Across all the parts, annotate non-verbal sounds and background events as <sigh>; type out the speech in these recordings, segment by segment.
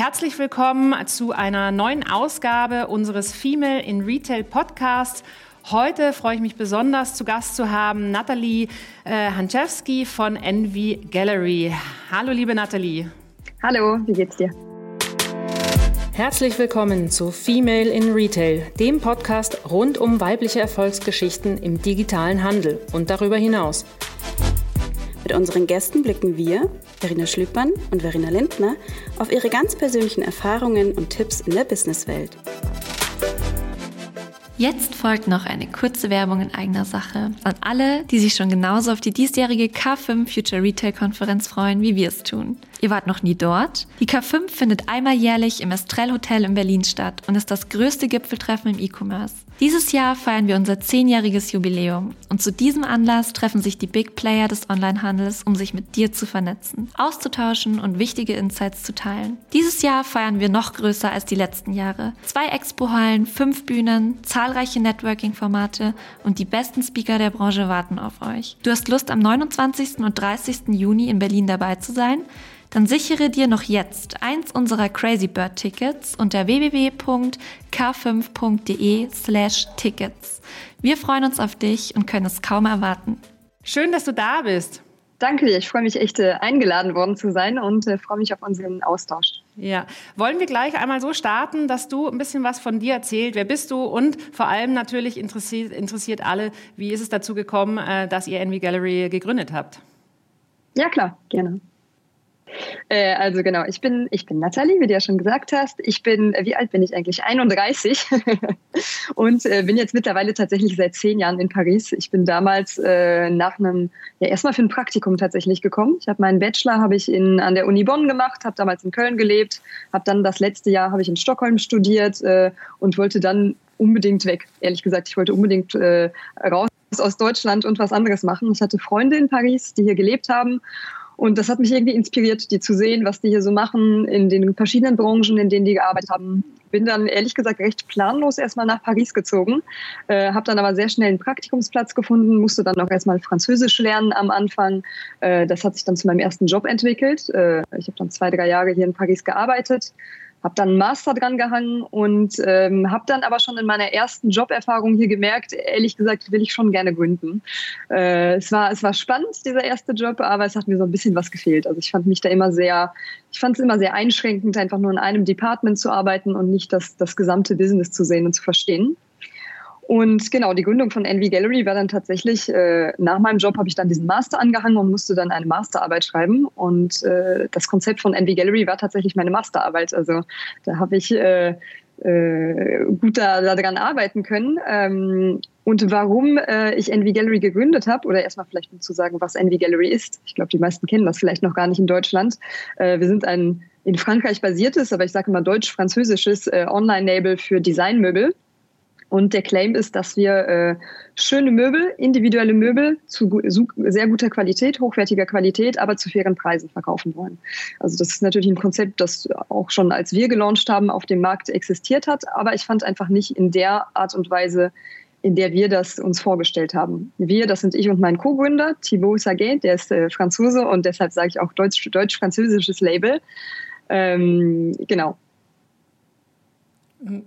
herzlich willkommen zu einer neuen Ausgabe unseres Female in Retail Podcasts. Heute freue ich mich besonders zu Gast zu haben Nathalie äh, Hanczewski von Envy Gallery. Hallo liebe Nathalie. Hallo, wie geht's dir? Herzlich willkommen zu Female in Retail, dem Podcast rund um weibliche Erfolgsgeschichten im digitalen Handel und darüber hinaus. Mit unseren Gästen blicken wir, Verena Schlüppern und Verena Lindner, auf ihre ganz persönlichen Erfahrungen und Tipps in der Businesswelt. Jetzt folgt noch eine kurze Werbung in eigener Sache an alle, die sich schon genauso auf die diesjährige K5 Future Retail Konferenz freuen, wie wir es tun. Ihr wart noch nie dort? Die K5 findet einmal jährlich im Estrell Hotel in Berlin statt und ist das größte Gipfeltreffen im E-Commerce. Dieses Jahr feiern wir unser zehnjähriges Jubiläum und zu diesem Anlass treffen sich die Big Player des Onlinehandels, um sich mit dir zu vernetzen, auszutauschen und wichtige Insights zu teilen. Dieses Jahr feiern wir noch größer als die letzten Jahre. Zwei Expo-Hallen, fünf Bühnen, zahlreiche Networking-Formate und die besten Speaker der Branche warten auf euch. Du hast Lust, am 29. und 30. Juni in Berlin dabei zu sein? Dann sichere dir noch jetzt eins unserer Crazy Bird Tickets unter www.k5.de/tickets. Wir freuen uns auf dich und können es kaum erwarten. Schön, dass du da bist. Danke dir. Ich freue mich echt, äh, eingeladen worden zu sein und äh, freue mich auf unseren Austausch. Ja, wollen wir gleich einmal so starten, dass du ein bisschen was von dir erzählst. Wer bist du? Und vor allem natürlich interessiert, interessiert alle, wie ist es dazu gekommen, äh, dass ihr Envy Gallery gegründet habt? Ja, klar, gerne. Äh, also genau, ich bin, ich bin Nathalie, wie du ja schon gesagt hast. Ich bin, wie alt bin ich eigentlich? 31 <laughs> und äh, bin jetzt mittlerweile tatsächlich seit zehn Jahren in Paris. Ich bin damals äh, nach einem, ja erstmal für ein Praktikum tatsächlich gekommen. Ich habe meinen Bachelor habe ich in, an der Uni Bonn gemacht, habe damals in Köln gelebt, habe dann das letzte Jahr habe ich in Stockholm studiert äh, und wollte dann unbedingt weg. Ehrlich gesagt, ich wollte unbedingt äh, raus aus Deutschland und was anderes machen. Ich hatte Freunde in Paris, die hier gelebt haben und das hat mich irgendwie inspiriert, die zu sehen, was die hier so machen in den verschiedenen Branchen, in denen die gearbeitet haben. Bin dann ehrlich gesagt recht planlos erstmal nach Paris gezogen, äh, habe dann aber sehr schnell einen Praktikumsplatz gefunden, musste dann auch erstmal Französisch lernen am Anfang. Äh, das hat sich dann zu meinem ersten Job entwickelt. Äh, ich habe dann zwei, drei Jahre hier in Paris gearbeitet habe dann einen Master dran gehangen und ähm, habe dann aber schon in meiner ersten Joberfahrung hier gemerkt, ehrlich gesagt, will ich schon gerne gründen. Äh, es, war, es war spannend, dieser erste Job, aber es hat mir so ein bisschen was gefehlt. Also ich fand mich da immer sehr, ich fand es immer sehr einschränkend, einfach nur in einem Department zu arbeiten und nicht das, das gesamte Business zu sehen und zu verstehen. Und genau, die Gründung von Envy Gallery war dann tatsächlich, äh, nach meinem Job habe ich dann diesen Master angehangen und musste dann eine Masterarbeit schreiben. Und äh, das Konzept von Envy Gallery war tatsächlich meine Masterarbeit. Also da habe ich äh, äh, gut da, daran arbeiten können. Ähm, und warum äh, ich Envy Gallery gegründet habe, oder erstmal vielleicht um zu sagen, was Envy Gallery ist. Ich glaube, die meisten kennen das vielleicht noch gar nicht in Deutschland. Äh, wir sind ein in Frankreich basiertes, aber ich sage immer deutsch-französisches Online-Label für Designmöbel. Und der Claim ist, dass wir äh, schöne Möbel, individuelle Möbel zu sehr guter Qualität, hochwertiger Qualität, aber zu fairen Preisen verkaufen wollen. Also das ist natürlich ein Konzept, das auch schon als wir gelauncht haben, auf dem Markt existiert hat. Aber ich fand einfach nicht in der Art und Weise, in der wir das uns vorgestellt haben. Wir, das sind ich und mein Co-Gründer, Thibaut Saget, der ist äh, Franzose und deshalb sage ich auch deutsch-französisches Label. Ähm, genau.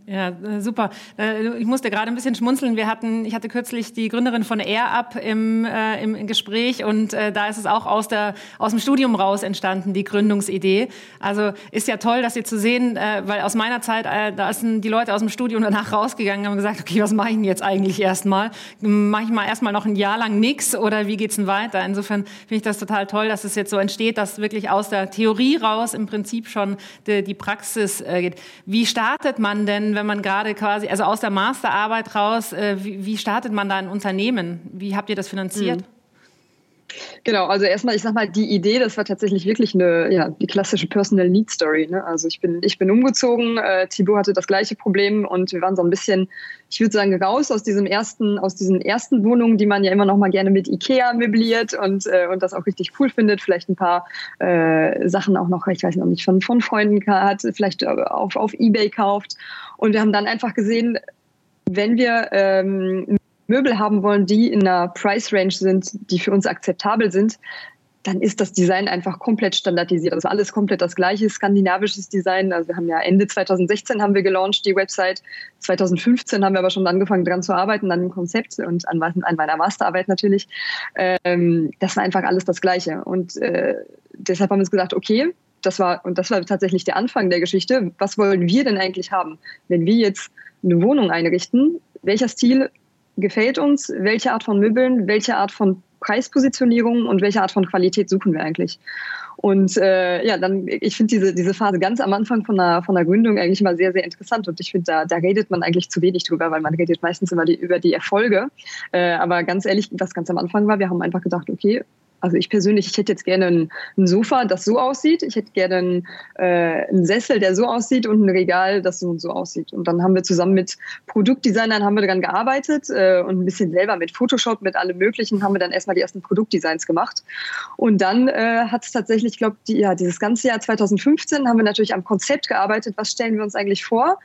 Ja, äh, super. Äh, ich musste gerade ein bisschen schmunzeln. Wir hatten, ich hatte kürzlich die Gründerin von AirUp im, äh, im Gespräch und äh, da ist es auch aus, der, aus dem Studium raus entstanden, die Gründungsidee. Also ist ja toll, das hier zu sehen, äh, weil aus meiner Zeit, äh, da sind die Leute aus dem Studium danach rausgegangen und haben gesagt, okay, was mache ich denn jetzt eigentlich erstmal? Mache ich mal erstmal noch ein Jahr lang nichts oder wie geht's denn weiter? Insofern finde ich das total toll, dass es jetzt so entsteht, dass wirklich aus der Theorie raus im Prinzip schon die, die Praxis geht. Wie startet man denn, wenn man gerade quasi, also aus der Masterarbeit raus, äh, wie, wie, startet man da ein Unternehmen? Wie habt ihr das finanziert? Mhm. Genau, also erstmal, ich sag mal, die Idee, das war tatsächlich wirklich eine, ja, die klassische Personal Need Story. Ne? Also ich bin, ich bin umgezogen, äh, Thibaut hatte das gleiche Problem und wir waren so ein bisschen, ich würde sagen, raus aus diesem ersten, aus diesen ersten Wohnungen, die man ja immer noch mal gerne mit Ikea möbliert und, äh, und das auch richtig cool findet, vielleicht ein paar äh, Sachen auch noch, ich weiß noch nicht, von, von Freunden hat, vielleicht auf, auf Ebay kauft. Und wir haben dann einfach gesehen, wenn wir ähm, Möbel haben wollen, die in einer Price Range sind, die für uns akzeptabel sind, dann ist das Design einfach komplett standardisiert. Also alles komplett das gleiche, skandinavisches Design. Also wir haben ja Ende 2016 haben wir gelauncht, die Website. 2015 haben wir aber schon angefangen dran zu arbeiten, an dem Konzept und an, an meiner Masterarbeit natürlich. Ähm, das war einfach alles das Gleiche. Und äh, deshalb haben wir uns gesagt, okay, das war, und das war tatsächlich der Anfang der Geschichte. Was wollen wir denn eigentlich haben? Wenn wir jetzt eine Wohnung einrichten, welcher Stil gefällt uns? Welche Art von Möbeln? Welche Art von Preispositionierung und welche Art von Qualität suchen wir eigentlich? Und äh, ja, dann, ich finde diese, diese Phase ganz am Anfang von der, von der Gründung eigentlich immer sehr, sehr interessant. Und ich finde, da, da redet man eigentlich zu wenig drüber, weil man redet meistens immer die, über die Erfolge. Äh, aber ganz ehrlich, was ganz am Anfang war, wir haben einfach gedacht, okay, also ich persönlich, ich hätte jetzt gerne ein, ein Sofa, das so aussieht. Ich hätte gerne einen, äh, einen Sessel, der so aussieht und ein Regal, das so und so aussieht. Und dann haben wir zusammen mit Produktdesignern haben wir daran gearbeitet äh, und ein bisschen selber mit Photoshop, mit allem Möglichen haben wir dann erstmal die ersten Produktdesigns gemacht. Und dann äh, hat es tatsächlich, ich glaube, die, ja, dieses ganze Jahr 2015 haben wir natürlich am Konzept gearbeitet. Was stellen wir uns eigentlich vor?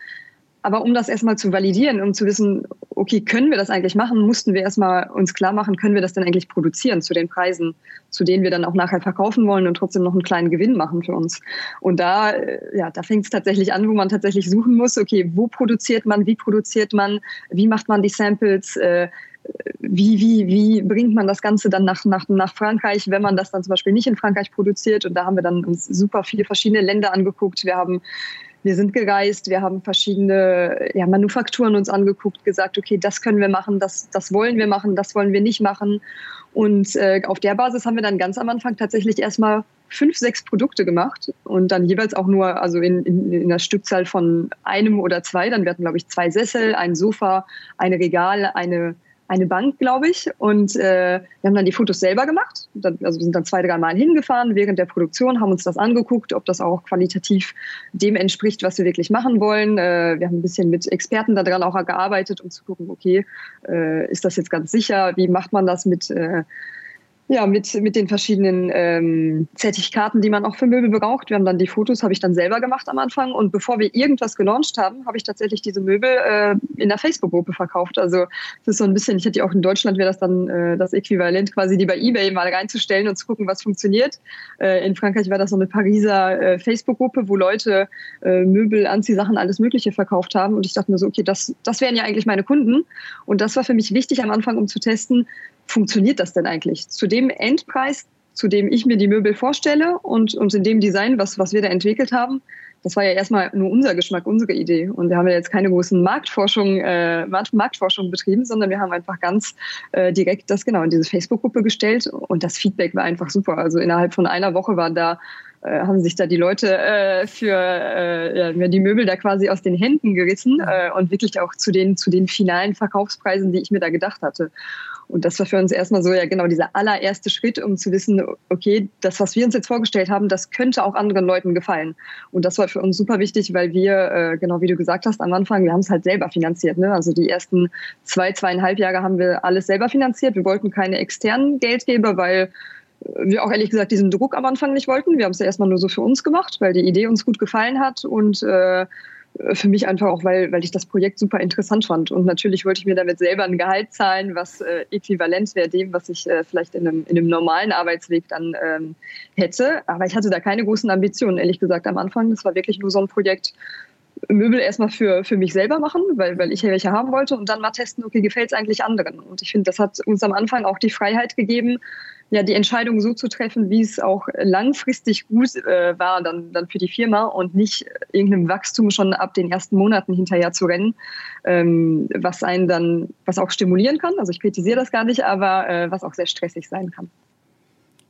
Aber um das erstmal zu validieren, um zu wissen, okay, können wir das eigentlich machen, mussten wir erstmal uns klar machen, können wir das denn eigentlich produzieren zu den Preisen, zu denen wir dann auch nachher verkaufen wollen und trotzdem noch einen kleinen Gewinn machen für uns. Und da, äh, ja, da fängt es tatsächlich an, wo man tatsächlich suchen muss, okay, wo produziert man, wie produziert man, wie macht man die Samples, äh, wie, wie, wie bringt man das Ganze dann nach, nach, nach Frankreich, wenn man das dann zum Beispiel nicht in Frankreich produziert. Und da haben wir dann uns super viele verschiedene Länder angeguckt. Wir haben wir sind gereist, wir haben verschiedene ja, Manufakturen uns angeguckt, gesagt, okay, das können wir machen, das, das wollen wir machen, das wollen wir nicht machen. Und äh, auf der Basis haben wir dann ganz am Anfang tatsächlich erstmal fünf, sechs Produkte gemacht und dann jeweils auch nur, also in, in, in der Stückzahl von einem oder zwei. Dann werden, glaube ich, zwei Sessel, ein Sofa, ein Regal, eine eine Bank, glaube ich. Und äh, wir haben dann die Fotos selber gemacht. Dann, also wir sind dann zwei, drei Mal hingefahren während der Produktion, haben uns das angeguckt, ob das auch qualitativ dem entspricht, was wir wirklich machen wollen. Äh, wir haben ein bisschen mit Experten daran auch gearbeitet, um zu gucken, okay, äh, ist das jetzt ganz sicher? Wie macht man das mit äh, ja, mit, mit den verschiedenen ähm, Zertifikaten, die man auch für Möbel braucht. Wir haben dann die Fotos, habe ich dann selber gemacht am Anfang. Und bevor wir irgendwas gelauncht haben, habe ich tatsächlich diese Möbel äh, in der Facebook-Gruppe verkauft. Also das ist so ein bisschen, ich hätte auch in Deutschland wäre das dann äh, das Äquivalent, quasi die bei Ebay mal reinzustellen und zu gucken, was funktioniert. Äh, in Frankreich war das so eine Pariser äh, Facebook-Gruppe, wo Leute äh, Möbel, Anziehsachen, alles Mögliche verkauft haben. Und ich dachte mir so, okay, das, das wären ja eigentlich meine Kunden. Und das war für mich wichtig am Anfang, um zu testen, funktioniert das denn eigentlich? Zu dem Endpreis, zu dem ich mir die Möbel vorstelle und, und in dem Design, was, was wir da entwickelt haben, das war ja erstmal nur unser Geschmack, unsere Idee. Und wir haben ja jetzt keine großen Marktforschung, äh, Marktforschung betrieben, sondern wir haben einfach ganz äh, direkt das genau in diese Facebook-Gruppe gestellt und das Feedback war einfach super. Also innerhalb von einer Woche waren da äh, haben sich da die Leute äh, für äh, ja, die Möbel da quasi aus den Händen gerissen äh, und wirklich auch zu den zu den finalen Verkaufspreisen, die ich mir da gedacht hatte. Und das war für uns erstmal so, ja genau, dieser allererste Schritt, um zu wissen, okay, das, was wir uns jetzt vorgestellt haben, das könnte auch anderen Leuten gefallen. Und das war für uns super wichtig, weil wir, äh, genau wie du gesagt hast am Anfang, wir haben es halt selber finanziert. Ne? Also die ersten zwei, zweieinhalb Jahre haben wir alles selber finanziert. Wir wollten keine externen Geldgeber, weil wir auch ehrlich gesagt diesen Druck am Anfang nicht wollten. Wir haben es ja erstmal nur so für uns gemacht, weil die Idee uns gut gefallen hat und äh, für mich einfach auch, weil, weil ich das Projekt super interessant fand. Und natürlich wollte ich mir damit selber ein Gehalt zahlen, was äh, äquivalent wäre dem, was ich äh, vielleicht in einem, in einem normalen Arbeitsweg dann ähm, hätte. Aber ich hatte da keine großen Ambitionen, ehrlich gesagt, am Anfang. Das war wirklich nur so ein Projekt, Möbel erstmal für, für mich selber machen, weil, weil ich ja welche haben wollte und dann mal testen, okay, gefällt es eigentlich anderen? Und ich finde, das hat uns am Anfang auch die Freiheit gegeben, ja, die Entscheidung so zu treffen, wie es auch langfristig gut äh, war dann, dann für die Firma und nicht irgendeinem Wachstum schon ab den ersten Monaten hinterher zu rennen, ähm, was einen dann, was auch stimulieren kann. Also ich kritisiere das gar nicht, aber äh, was auch sehr stressig sein kann.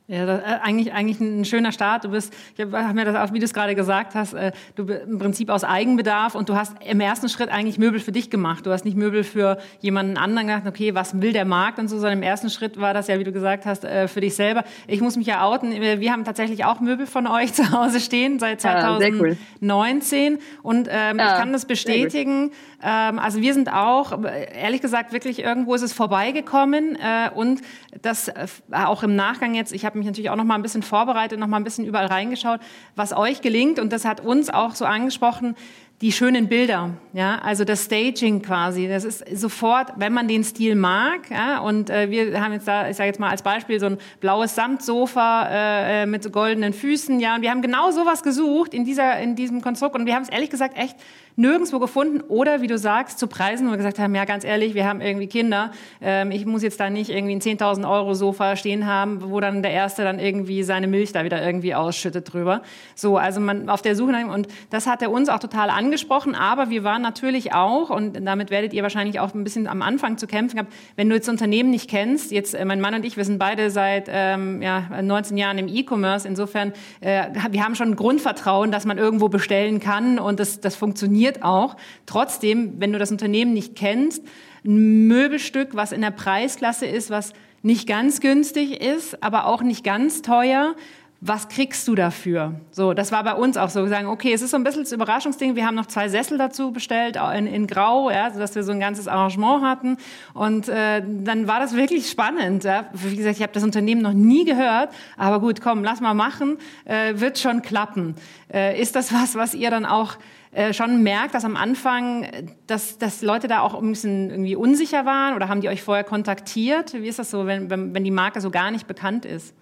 Ja, das, äh, eigentlich, eigentlich ein schöner Start. Du bist, ich habe mir das auch, wie du es gerade gesagt hast, äh, du im Prinzip aus Eigenbedarf und du hast im ersten Schritt eigentlich Möbel für dich gemacht. Du hast nicht Möbel für jemanden anderen gedacht, okay, was will der Markt und so, sondern im ersten Schritt war das ja, wie du gesagt hast, äh, für dich selber. Ich muss mich ja outen. Wir haben tatsächlich auch Möbel von euch <laughs> zu Hause stehen seit 2019 cool. und ähm, ja, ich kann das bestätigen. Ähm, also wir sind auch, ehrlich gesagt, wirklich irgendwo ist es vorbeigekommen äh, und das auch im Nachgang jetzt, ich habe mich natürlich auch noch mal ein bisschen vorbereitet, noch mal ein bisschen überall reingeschaut, was euch gelingt. Und das hat uns auch so angesprochen, die schönen Bilder, ja, also das Staging quasi, das ist sofort, wenn man den Stil mag, ja, und äh, wir haben jetzt da, ich sage jetzt mal als Beispiel so ein blaues Samtsofa äh, äh, mit goldenen Füßen, ja, und wir haben genau sowas gesucht in dieser in diesem Konstrukt und wir haben es ehrlich gesagt echt nirgendwo gefunden oder wie du sagst, zu Preisen, wo wir gesagt haben, ja ganz ehrlich, wir haben irgendwie Kinder, ähm, ich muss jetzt da nicht irgendwie ein 10.000 Euro Sofa stehen haben, wo dann der Erste dann irgendwie seine Milch da wieder irgendwie ausschüttet drüber. So, also man auf der Suche nach, und das hat er uns auch total angesprochen, aber wir waren natürlich auch, und damit werdet ihr wahrscheinlich auch ein bisschen am Anfang zu kämpfen gehabt, wenn du jetzt Unternehmen nicht kennst, jetzt äh, mein Mann und ich, wir sind beide seit ähm, ja, 19 Jahren im E-Commerce, insofern, äh, wir haben schon ein Grundvertrauen, dass man irgendwo bestellen kann und das, das funktioniert funktioniert auch. Trotzdem, wenn du das Unternehmen nicht kennst, ein Möbelstück, was in der Preisklasse ist, was nicht ganz günstig ist, aber auch nicht ganz teuer, was kriegst du dafür? So, das war bei uns auch so. Wir sagen, okay, es ist so ein bisschen das Überraschungsding. Wir haben noch zwei Sessel dazu bestellt, in, in Grau, ja, sodass wir so ein ganzes Arrangement hatten. Und äh, dann war das wirklich spannend. Ja. Wie gesagt, ich habe das Unternehmen noch nie gehört, aber gut, komm, lass mal machen, äh, wird schon klappen. Äh, ist das was, was ihr dann auch äh, schon merkt, dass am Anfang, dass, dass Leute da auch ein bisschen irgendwie unsicher waren oder haben die euch vorher kontaktiert? Wie ist das so, wenn, wenn, wenn die Marke so gar nicht bekannt ist?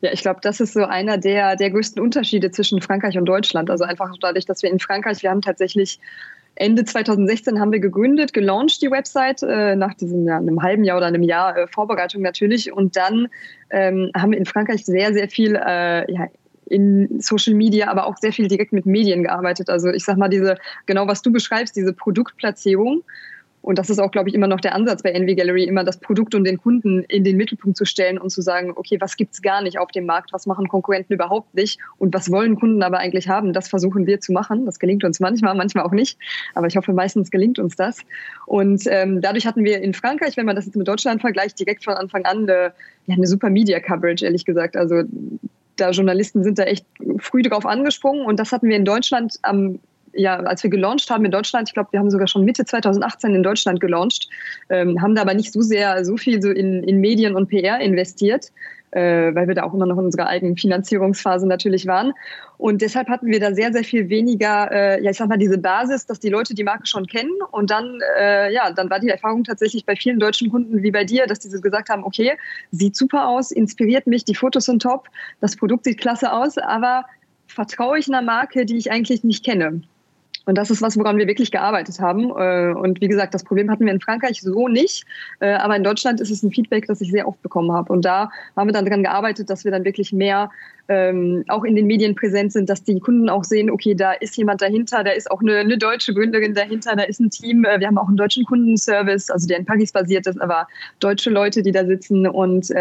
Ja, ich glaube, das ist so einer der, der größten Unterschiede zwischen Frankreich und Deutschland. Also einfach dadurch, dass wir in Frankreich, wir haben tatsächlich Ende 2016 haben wir gegründet, gelauncht die Website, äh, nach diesem ja, einem halben Jahr oder einem Jahr äh, Vorbereitung natürlich. Und dann ähm, haben wir in Frankreich sehr, sehr viel äh, ja, in Social Media, aber auch sehr viel direkt mit Medien gearbeitet. Also ich sag mal, diese, genau was du beschreibst, diese Produktplatzierung. Und das ist auch, glaube ich, immer noch der Ansatz bei Envy Gallery, immer das Produkt und den Kunden in den Mittelpunkt zu stellen und zu sagen, okay, was gibt's gar nicht auf dem Markt, was machen Konkurrenten überhaupt nicht und was wollen Kunden aber eigentlich haben, das versuchen wir zu machen. Das gelingt uns manchmal, manchmal auch nicht, aber ich hoffe, meistens gelingt uns das. Und ähm, dadurch hatten wir in Frankreich, wenn man das jetzt mit Deutschland vergleicht, direkt von Anfang an eine, ja, eine super Media-Coverage, ehrlich gesagt. Also da Journalisten sind da echt früh drauf angesprungen und das hatten wir in Deutschland am ja, als wir gelauncht haben in Deutschland, ich glaube, wir haben sogar schon Mitte 2018 in Deutschland gelauncht, ähm, haben da aber nicht so sehr so viel so in, in Medien und PR investiert, äh, weil wir da auch immer noch in unserer eigenen Finanzierungsphase natürlich waren. Und deshalb hatten wir da sehr, sehr viel weniger, äh, ja, ich sag mal, diese Basis, dass die Leute die Marke schon kennen. Und dann, äh, ja, dann war die Erfahrung tatsächlich bei vielen deutschen Kunden wie bei dir, dass diese gesagt haben, okay, sieht super aus, inspiriert mich, die Fotos sind top, das Produkt sieht klasse aus, aber vertraue ich einer Marke, die ich eigentlich nicht kenne? Und das ist was, woran wir wirklich gearbeitet haben. Äh, und wie gesagt, das Problem hatten wir in Frankreich so nicht. Äh, aber in Deutschland ist es ein Feedback, das ich sehr oft bekommen habe. Und da haben wir dann daran gearbeitet, dass wir dann wirklich mehr ähm, auch in den Medien präsent sind, dass die Kunden auch sehen, okay, da ist jemand dahinter, da ist auch eine, eine deutsche Gründerin dahinter, da ist ein Team. Äh, wir haben auch einen deutschen Kundenservice, also der in Paris basiert ist, aber deutsche Leute, die da sitzen. Und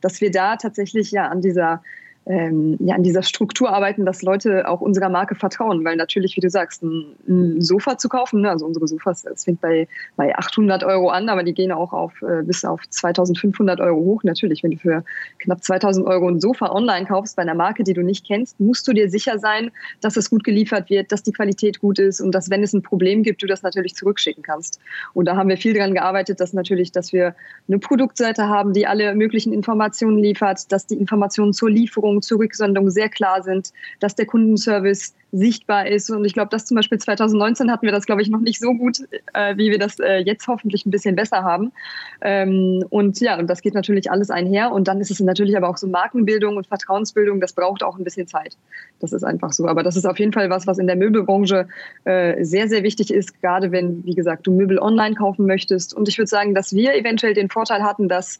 dass wir da tatsächlich ja an dieser ähm, ja, an dieser Struktur arbeiten, dass Leute auch unserer Marke vertrauen, weil natürlich, wie du sagst, ein, ein Sofa zu kaufen, ne, also unsere Sofas, das fängt bei, bei 800 Euro an, aber die gehen auch auf, äh, bis auf 2500 Euro hoch. Natürlich, wenn du für knapp 2000 Euro ein Sofa online kaufst bei einer Marke, die du nicht kennst, musst du dir sicher sein, dass es gut geliefert wird, dass die Qualität gut ist und dass, wenn es ein Problem gibt, du das natürlich zurückschicken kannst. Und da haben wir viel daran gearbeitet, dass natürlich, dass wir eine Produktseite haben, die alle möglichen Informationen liefert, dass die Informationen zur Lieferung Rückmeldungen zur Rücksendung sehr klar sind, dass der Kundenservice sichtbar ist. Und ich glaube, das zum Beispiel 2019 hatten wir das, glaube ich, noch nicht so gut, äh, wie wir das äh, jetzt hoffentlich ein bisschen besser haben. Ähm, und ja, und das geht natürlich alles einher. Und dann ist es natürlich aber auch so Markenbildung und Vertrauensbildung, das braucht auch ein bisschen Zeit. Das ist einfach so. Aber das ist auf jeden Fall was, was in der Möbelbranche äh, sehr, sehr wichtig ist, gerade wenn, wie gesagt, du Möbel online kaufen möchtest. Und ich würde sagen, dass wir eventuell den Vorteil hatten, dass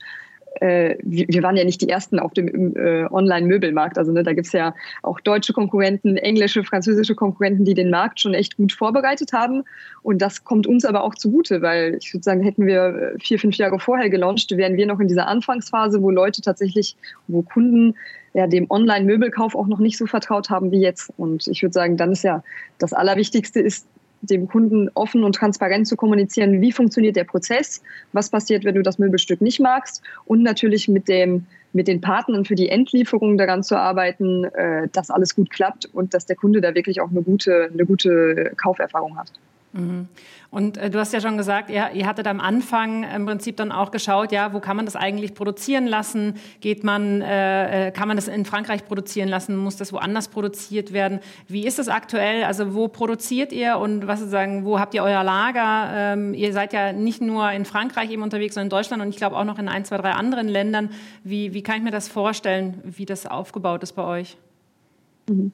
äh, wir, waren ja nicht die Ersten auf dem äh, Online-Möbelmarkt. Also ne, da gibt's ja auch deutsche Konkurrenten, englische, französische Konkurrenten, die den Markt schon echt gut vorbereitet haben. Und das kommt uns aber auch zugute, weil ich würde sagen, hätten wir äh, vier, fünf Jahre vorher gelauncht, wären wir noch in dieser Anfangsphase, wo Leute tatsächlich, wo Kunden ja, dem Online-Möbelkauf auch noch nicht so vertraut haben wie jetzt. Und ich würde sagen, dann ist ja das Allerwichtigste ist, dem Kunden offen und transparent zu kommunizieren, wie funktioniert der Prozess, was passiert, wenn du das Möbelstück nicht magst und natürlich mit dem mit den Partnern für die Endlieferung daran zu arbeiten, äh, dass alles gut klappt und dass der Kunde da wirklich auch eine gute, eine gute Kauferfahrung hat. Mhm. Und äh, du hast ja schon gesagt, ihr, ihr hattet am Anfang im Prinzip dann auch geschaut, ja, wo kann man das eigentlich produzieren lassen? Geht man, äh, äh, kann man das in Frankreich produzieren lassen? Muss das woanders produziert werden? Wie ist es aktuell? Also wo produziert ihr und was sagen, wo habt ihr euer Lager? Ähm, ihr seid ja nicht nur in Frankreich eben unterwegs, sondern in Deutschland und ich glaube auch noch in ein, zwei, drei anderen Ländern. Wie, wie kann ich mir das vorstellen, wie das aufgebaut ist bei euch? Mhm.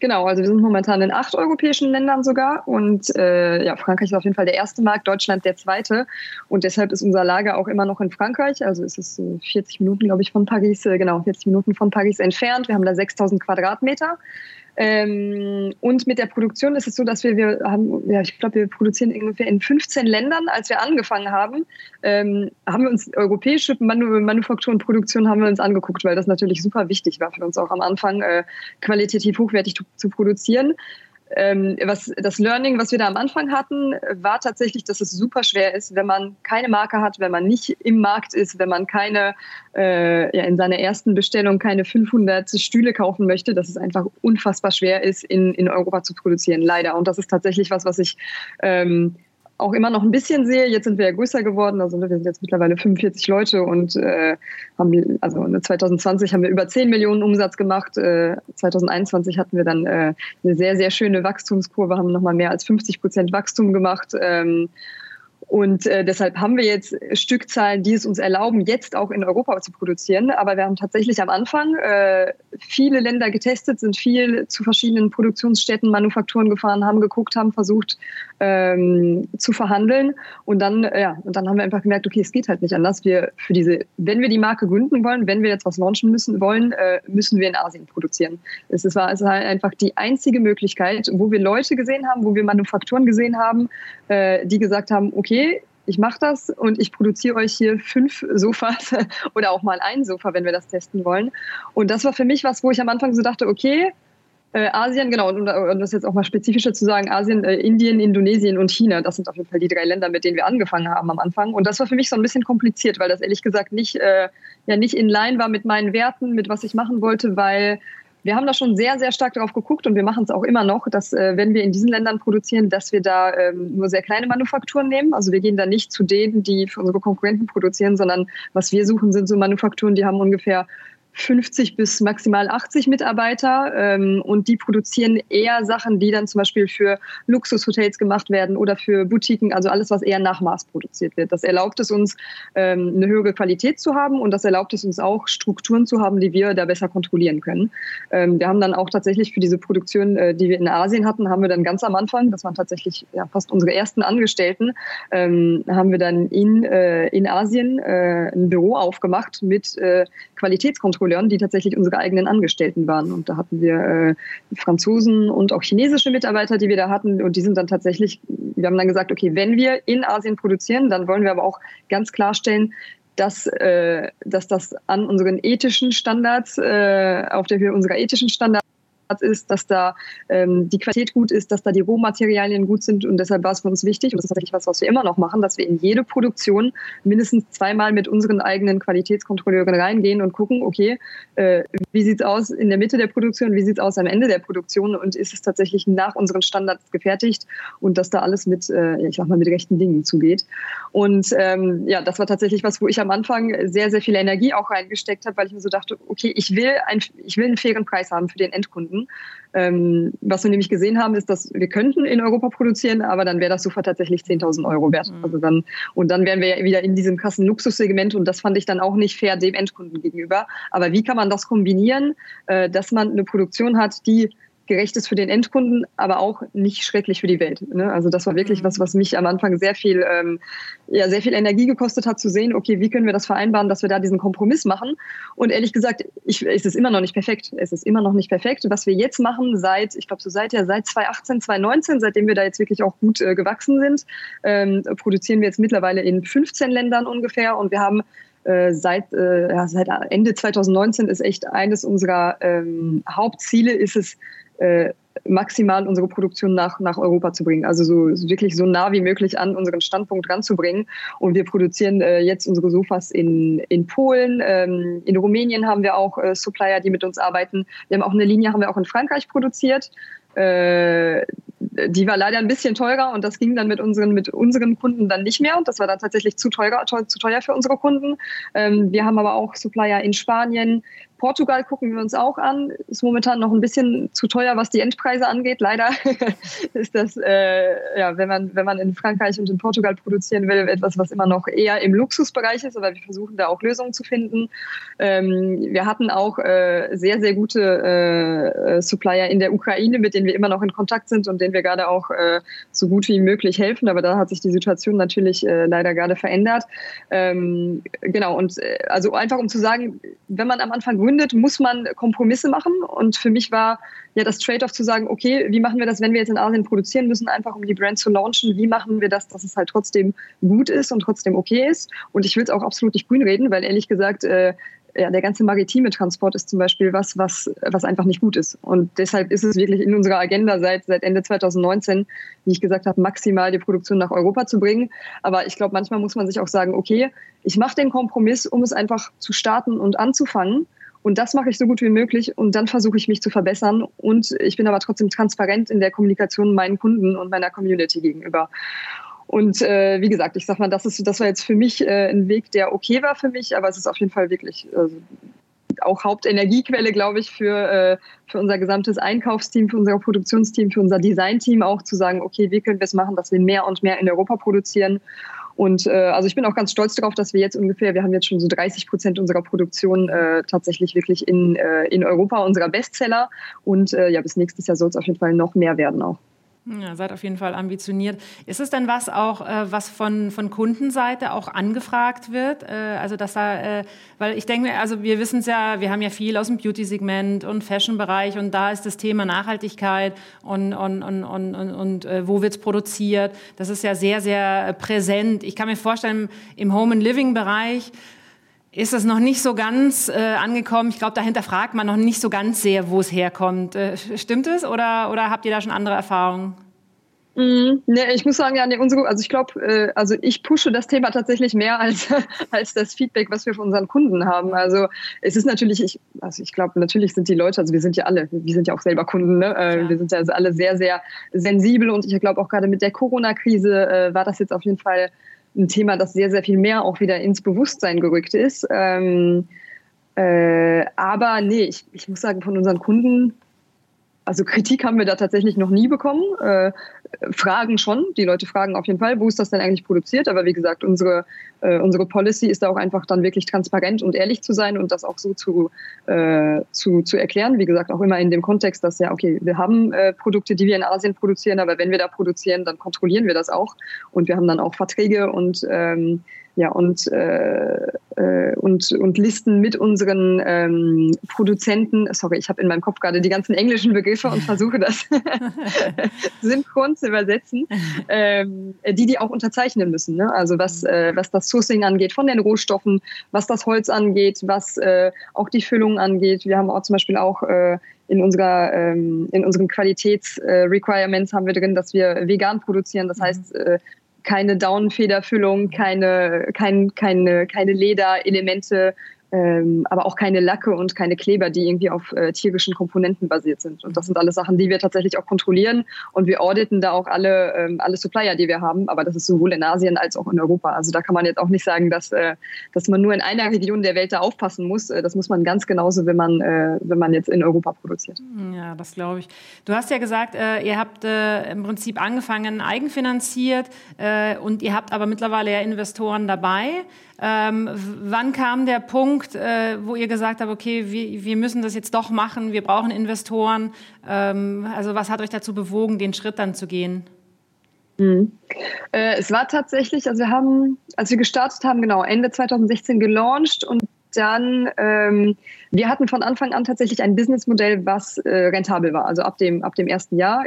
Genau, also wir sind momentan in acht europäischen Ländern sogar und äh, ja, Frankreich ist auf jeden Fall der erste Markt, Deutschland der zweite und deshalb ist unser Lager auch immer noch in Frankreich, also es ist äh, 40 Minuten, glaube ich, von Paris, äh, genau, 40 Minuten von Paris entfernt. Wir haben da 6000 Quadratmeter ähm, und mit der Produktion ist es so, dass wir, wir haben, ja, ich glaube, wir produzieren ungefähr in 15 Ländern. Als wir angefangen haben, ähm, haben wir uns europäische Manu Manufaktur und Produktion haben wir uns angeguckt, weil das natürlich super wichtig war für uns auch am Anfang, äh, qualitativ hochwertig zu produzieren ähm, was, das Learning, was wir da am Anfang hatten, war tatsächlich, dass es super schwer ist, wenn man keine Marke hat, wenn man nicht im Markt ist, wenn man keine, äh, ja, in seiner ersten Bestellung keine 500 Stühle kaufen möchte, dass es einfach unfassbar schwer ist, in, in Europa zu produzieren, leider. Und das ist tatsächlich was, was ich ähm, auch immer noch ein bisschen sehe. Jetzt sind wir ja größer geworden, also wir sind jetzt mittlerweile 45 Leute und äh, haben, also 2020 haben wir über 10 Millionen Umsatz gemacht. Äh, 2021 hatten wir dann äh, eine sehr, sehr schöne Wachstumskurve, haben nochmal mehr als 50 Prozent Wachstum gemacht. Ähm, und äh, deshalb haben wir jetzt Stückzahlen, die es uns erlauben, jetzt auch in Europa zu produzieren. Aber wir haben tatsächlich am Anfang äh, viele Länder getestet, sind viel zu verschiedenen Produktionsstätten, Manufakturen gefahren, haben geguckt, haben versucht ähm, zu verhandeln. Und dann, äh, ja, und dann haben wir einfach gemerkt, okay, es geht halt nicht anders. Wir für diese, wenn wir die Marke gründen wollen, wenn wir jetzt was launchen müssen wollen, äh, müssen wir in Asien produzieren. Es, es war halt einfach die einzige Möglichkeit, wo wir Leute gesehen haben, wo wir Manufakturen gesehen haben, äh, die gesagt haben, okay, ich mache das und ich produziere euch hier fünf Sofas <laughs> oder auch mal ein Sofa, wenn wir das testen wollen. Und das war für mich was, wo ich am Anfang so dachte, okay, äh, Asien, genau, und um das jetzt auch mal spezifischer zu sagen, Asien, äh, Indien, Indonesien und China, das sind auf jeden Fall die drei Länder, mit denen wir angefangen haben am Anfang. Und das war für mich so ein bisschen kompliziert, weil das ehrlich gesagt nicht, äh, ja, nicht in line war mit meinen Werten, mit was ich machen wollte, weil wir haben da schon sehr, sehr stark drauf geguckt und wir machen es auch immer noch, dass äh, wenn wir in diesen Ländern produzieren, dass wir da ähm, nur sehr kleine Manufakturen nehmen. Also wir gehen da nicht zu denen, die für unsere Konkurrenten produzieren, sondern was wir suchen, sind so Manufakturen, die haben ungefähr 50 bis maximal 80 Mitarbeiter ähm, und die produzieren eher Sachen, die dann zum Beispiel für Luxushotels gemacht werden oder für Boutiquen, also alles, was eher nach Maß produziert wird. Das erlaubt es uns, ähm, eine höhere Qualität zu haben und das erlaubt es uns auch, Strukturen zu haben, die wir da besser kontrollieren können. Ähm, wir haben dann auch tatsächlich für diese Produktion, äh, die wir in Asien hatten, haben wir dann ganz am Anfang, das waren tatsächlich ja, fast unsere ersten Angestellten, ähm, haben wir dann in, äh, in Asien äh, ein Büro aufgemacht mit äh, Qualitätskontrolle Kontrolleuren, die tatsächlich unsere eigenen Angestellten waren. Und da hatten wir äh, Franzosen und auch chinesische Mitarbeiter, die wir da hatten. Und die sind dann tatsächlich, wir haben dann gesagt, okay, wenn wir in Asien produzieren, dann wollen wir aber auch ganz klarstellen, dass, äh, dass das an unseren ethischen Standards, äh, auf der Höhe unserer ethischen Standards ist, dass da ähm, die Qualität gut ist, dass da die Rohmaterialien gut sind und deshalb war es für uns wichtig und das ist tatsächlich was, was wir immer noch machen, dass wir in jede Produktion mindestens zweimal mit unseren eigenen Qualitätskontrolleuren reingehen und gucken, okay, äh, wie sieht's aus in der Mitte der Produktion, wie sieht's aus am Ende der Produktion und ist es tatsächlich nach unseren Standards gefertigt und dass da alles mit, äh, ich sag mal, mit rechten Dingen zugeht. Und ähm, ja, das war tatsächlich was, wo ich am Anfang sehr, sehr viel Energie auch reingesteckt habe, weil ich mir so dachte, okay, ich will, ein, ich will einen fairen Preis haben für den Endkunden haben. Ähm, was wir nämlich gesehen haben, ist, dass wir könnten in Europa produzieren, aber dann wäre das Sofa tatsächlich 10.000 Euro wert. Mhm. Also dann, und dann wären wir ja wieder in diesem krassen Luxussegment und das fand ich dann auch nicht fair dem Endkunden gegenüber. Aber wie kann man das kombinieren, äh, dass man eine Produktion hat, die gerecht ist für den Endkunden, aber auch nicht schrecklich für die Welt. Ne? Also das war wirklich mhm. was, was mich am Anfang sehr viel, ähm, ja, sehr viel Energie gekostet hat, zu sehen, okay, wie können wir das vereinbaren, dass wir da diesen Kompromiss machen. Und ehrlich gesagt, ich, es ist immer noch nicht perfekt. Es ist immer noch nicht perfekt. Was wir jetzt machen, seit, ich glaube, so seit ja seit 2018, 2019, seitdem wir da jetzt wirklich auch gut äh, gewachsen sind, ähm, produzieren wir jetzt mittlerweile in 15 Ländern ungefähr und wir haben äh, seit, äh, ja, seit Ende 2019 ist echt eines unserer ähm, Hauptziele, ist es, äh, maximal unsere Produktion nach, nach Europa zu bringen. Also so wirklich so nah wie möglich an unseren Standpunkt ranzubringen. Und wir produzieren äh, jetzt unsere Sofas in, in Polen. Ähm, in Rumänien haben wir auch äh, Supplier, die mit uns arbeiten. Wir haben auch eine Linie, haben wir auch in Frankreich produziert. Äh, die war leider ein bisschen teurer und das ging dann mit unseren, mit unseren Kunden dann nicht mehr. Und das war dann tatsächlich zu teuer, zu teuer für unsere Kunden. Ähm, wir haben aber auch Supplier in Spanien, Portugal gucken wir uns auch an. Ist momentan noch ein bisschen zu teuer, was die Endpreise angeht. Leider <laughs> ist das, äh, ja, wenn man, wenn man in Frankreich und in Portugal produzieren will, etwas, was immer noch eher im Luxusbereich ist. Aber wir versuchen da auch Lösungen zu finden. Ähm, wir hatten auch äh, sehr, sehr gute äh, Supplier in der Ukraine, mit denen wir immer noch in Kontakt sind und denen wir gerade auch äh, so gut wie möglich helfen. Aber da hat sich die Situation natürlich äh, leider gerade verändert. Ähm, genau. Und äh, also einfach um zu sagen, wenn man am Anfang gründet, muss man Kompromisse machen. Und für mich war ja das Trade-off zu sagen, okay, wie machen wir das, wenn wir jetzt in Asien produzieren müssen, einfach um die Brand zu launchen? Wie machen wir das, dass es halt trotzdem gut ist und trotzdem okay ist? Und ich will es auch absolut nicht grün reden, weil ehrlich gesagt, äh, ja, der ganze maritime Transport ist zum Beispiel was, was, was einfach nicht gut ist. Und deshalb ist es wirklich in unserer Agenda seit, seit Ende 2019, wie ich gesagt habe, maximal die Produktion nach Europa zu bringen. Aber ich glaube, manchmal muss man sich auch sagen, okay, ich mache den Kompromiss, um es einfach zu starten und anzufangen. Und das mache ich so gut wie möglich und dann versuche ich mich zu verbessern. Und ich bin aber trotzdem transparent in der Kommunikation meinen Kunden und meiner Community gegenüber. Und äh, wie gesagt, ich sag mal, das ist, das war jetzt für mich äh, ein Weg, der okay war für mich, aber es ist auf jeden Fall wirklich äh, auch Hauptenergiequelle, glaube ich, für, äh, für unser gesamtes Einkaufsteam, für unser Produktionsteam, für unser Designteam auch zu sagen, okay, wie können wir es machen, dass wir mehr und mehr in Europa produzieren und äh, also ich bin auch ganz stolz darauf, dass wir jetzt ungefähr, wir haben jetzt schon so 30 Prozent unserer Produktion äh, tatsächlich wirklich in, äh, in Europa, unserer Bestseller. Und äh, ja, bis nächstes Jahr soll es auf jeden Fall noch mehr werden auch. Ja, seid auf jeden Fall ambitioniert. Ist es denn was auch, äh, was von, von Kundenseite auch angefragt wird? Äh, also dass da, äh, weil ich denke, also wir wissen es ja, wir haben ja viel aus dem Beauty-Segment und Fashion-Bereich und da ist das Thema Nachhaltigkeit und, und, und, und, und, und äh, wo wird es produziert. Das ist ja sehr, sehr präsent. Ich kann mir vorstellen, im Home-and-Living-Bereich ist es noch nicht so ganz äh, angekommen. Ich glaube, dahinter fragt man noch nicht so ganz sehr, wo es herkommt. Äh, stimmt es oder, oder habt ihr da schon andere Erfahrungen? Mm, nee, ich muss sagen, ja, nee, unsere, also ich glaube, äh, also ich pushe das Thema tatsächlich mehr als, <laughs> als das Feedback, was wir von unseren Kunden haben. Also es ist natürlich, ich, also ich glaube, natürlich sind die Leute, also wir sind ja alle, wir sind ja auch selber Kunden, ne? Äh, ja. wir sind ja also alle sehr, sehr sensibel und ich glaube auch gerade mit der Corona-Krise äh, war das jetzt auf jeden Fall ein Thema, das sehr, sehr viel mehr auch wieder ins Bewusstsein gerückt ist. Ähm, äh, aber nee, ich, ich muss sagen, von unseren Kunden also Kritik haben wir da tatsächlich noch nie bekommen. Fragen schon. Die Leute fragen auf jeden Fall, wo ist das denn eigentlich produziert? Aber wie gesagt, unsere, äh, unsere Policy ist da auch einfach dann wirklich transparent und ehrlich zu sein und das auch so zu, äh, zu, zu erklären. Wie gesagt, auch immer in dem Kontext, dass ja, okay, wir haben äh, Produkte, die wir in Asien produzieren, aber wenn wir da produzieren, dann kontrollieren wir das auch. Und wir haben dann auch Verträge und ähm, ja, und, äh, äh, und, und Listen mit unseren ähm, Produzenten. Sorry, ich habe in meinem Kopf gerade die ganzen englischen Begriffe und versuche das <laughs> <laughs> synchron zu übersetzen, ähm, die die auch unterzeichnen müssen. Ne? Also was, äh, was das Sourcing angeht von den Rohstoffen, was das Holz angeht, was äh, auch die Füllung angeht. Wir haben auch zum Beispiel auch äh, in unserer ähm, in unseren Qualitätsrequirements äh, haben wir drin, dass wir vegan produzieren. Das mhm. heißt, keine Daunenfederfüllung, keine, kein, keine, keine Lederelemente, ähm, aber auch keine Lacke und keine Kleber, die irgendwie auf äh, tierischen Komponenten basiert sind. Und das sind alles Sachen, die wir tatsächlich auch kontrollieren und wir auditen da auch alle, ähm, alle Supplier, die wir haben, aber das ist sowohl in Asien als auch in Europa. Also da kann man jetzt auch nicht sagen, dass, äh, dass man nur in einer Region der Welt da aufpassen muss. Äh, das muss man ganz genauso, wenn man, äh, wenn man jetzt in Europa produziert. Ja, das glaube ich. Du hast ja gesagt, äh, ihr habt äh, im Prinzip angefangen eigenfinanziert und ihr habt aber mittlerweile ja Investoren dabei. Ähm, wann kam der Punkt, äh, wo ihr gesagt habt, okay, wir, wir, müssen das jetzt doch machen, wir brauchen Investoren? Ähm, also was hat euch dazu bewogen, den Schritt dann zu gehen? Mhm. Äh, es war tatsächlich, also wir haben, als wir gestartet haben, genau, Ende 2016 gelauncht und dann, ähm, wir hatten von Anfang an tatsächlich ein Businessmodell, was äh, rentabel war. Also ab dem, ab dem ersten Jahr,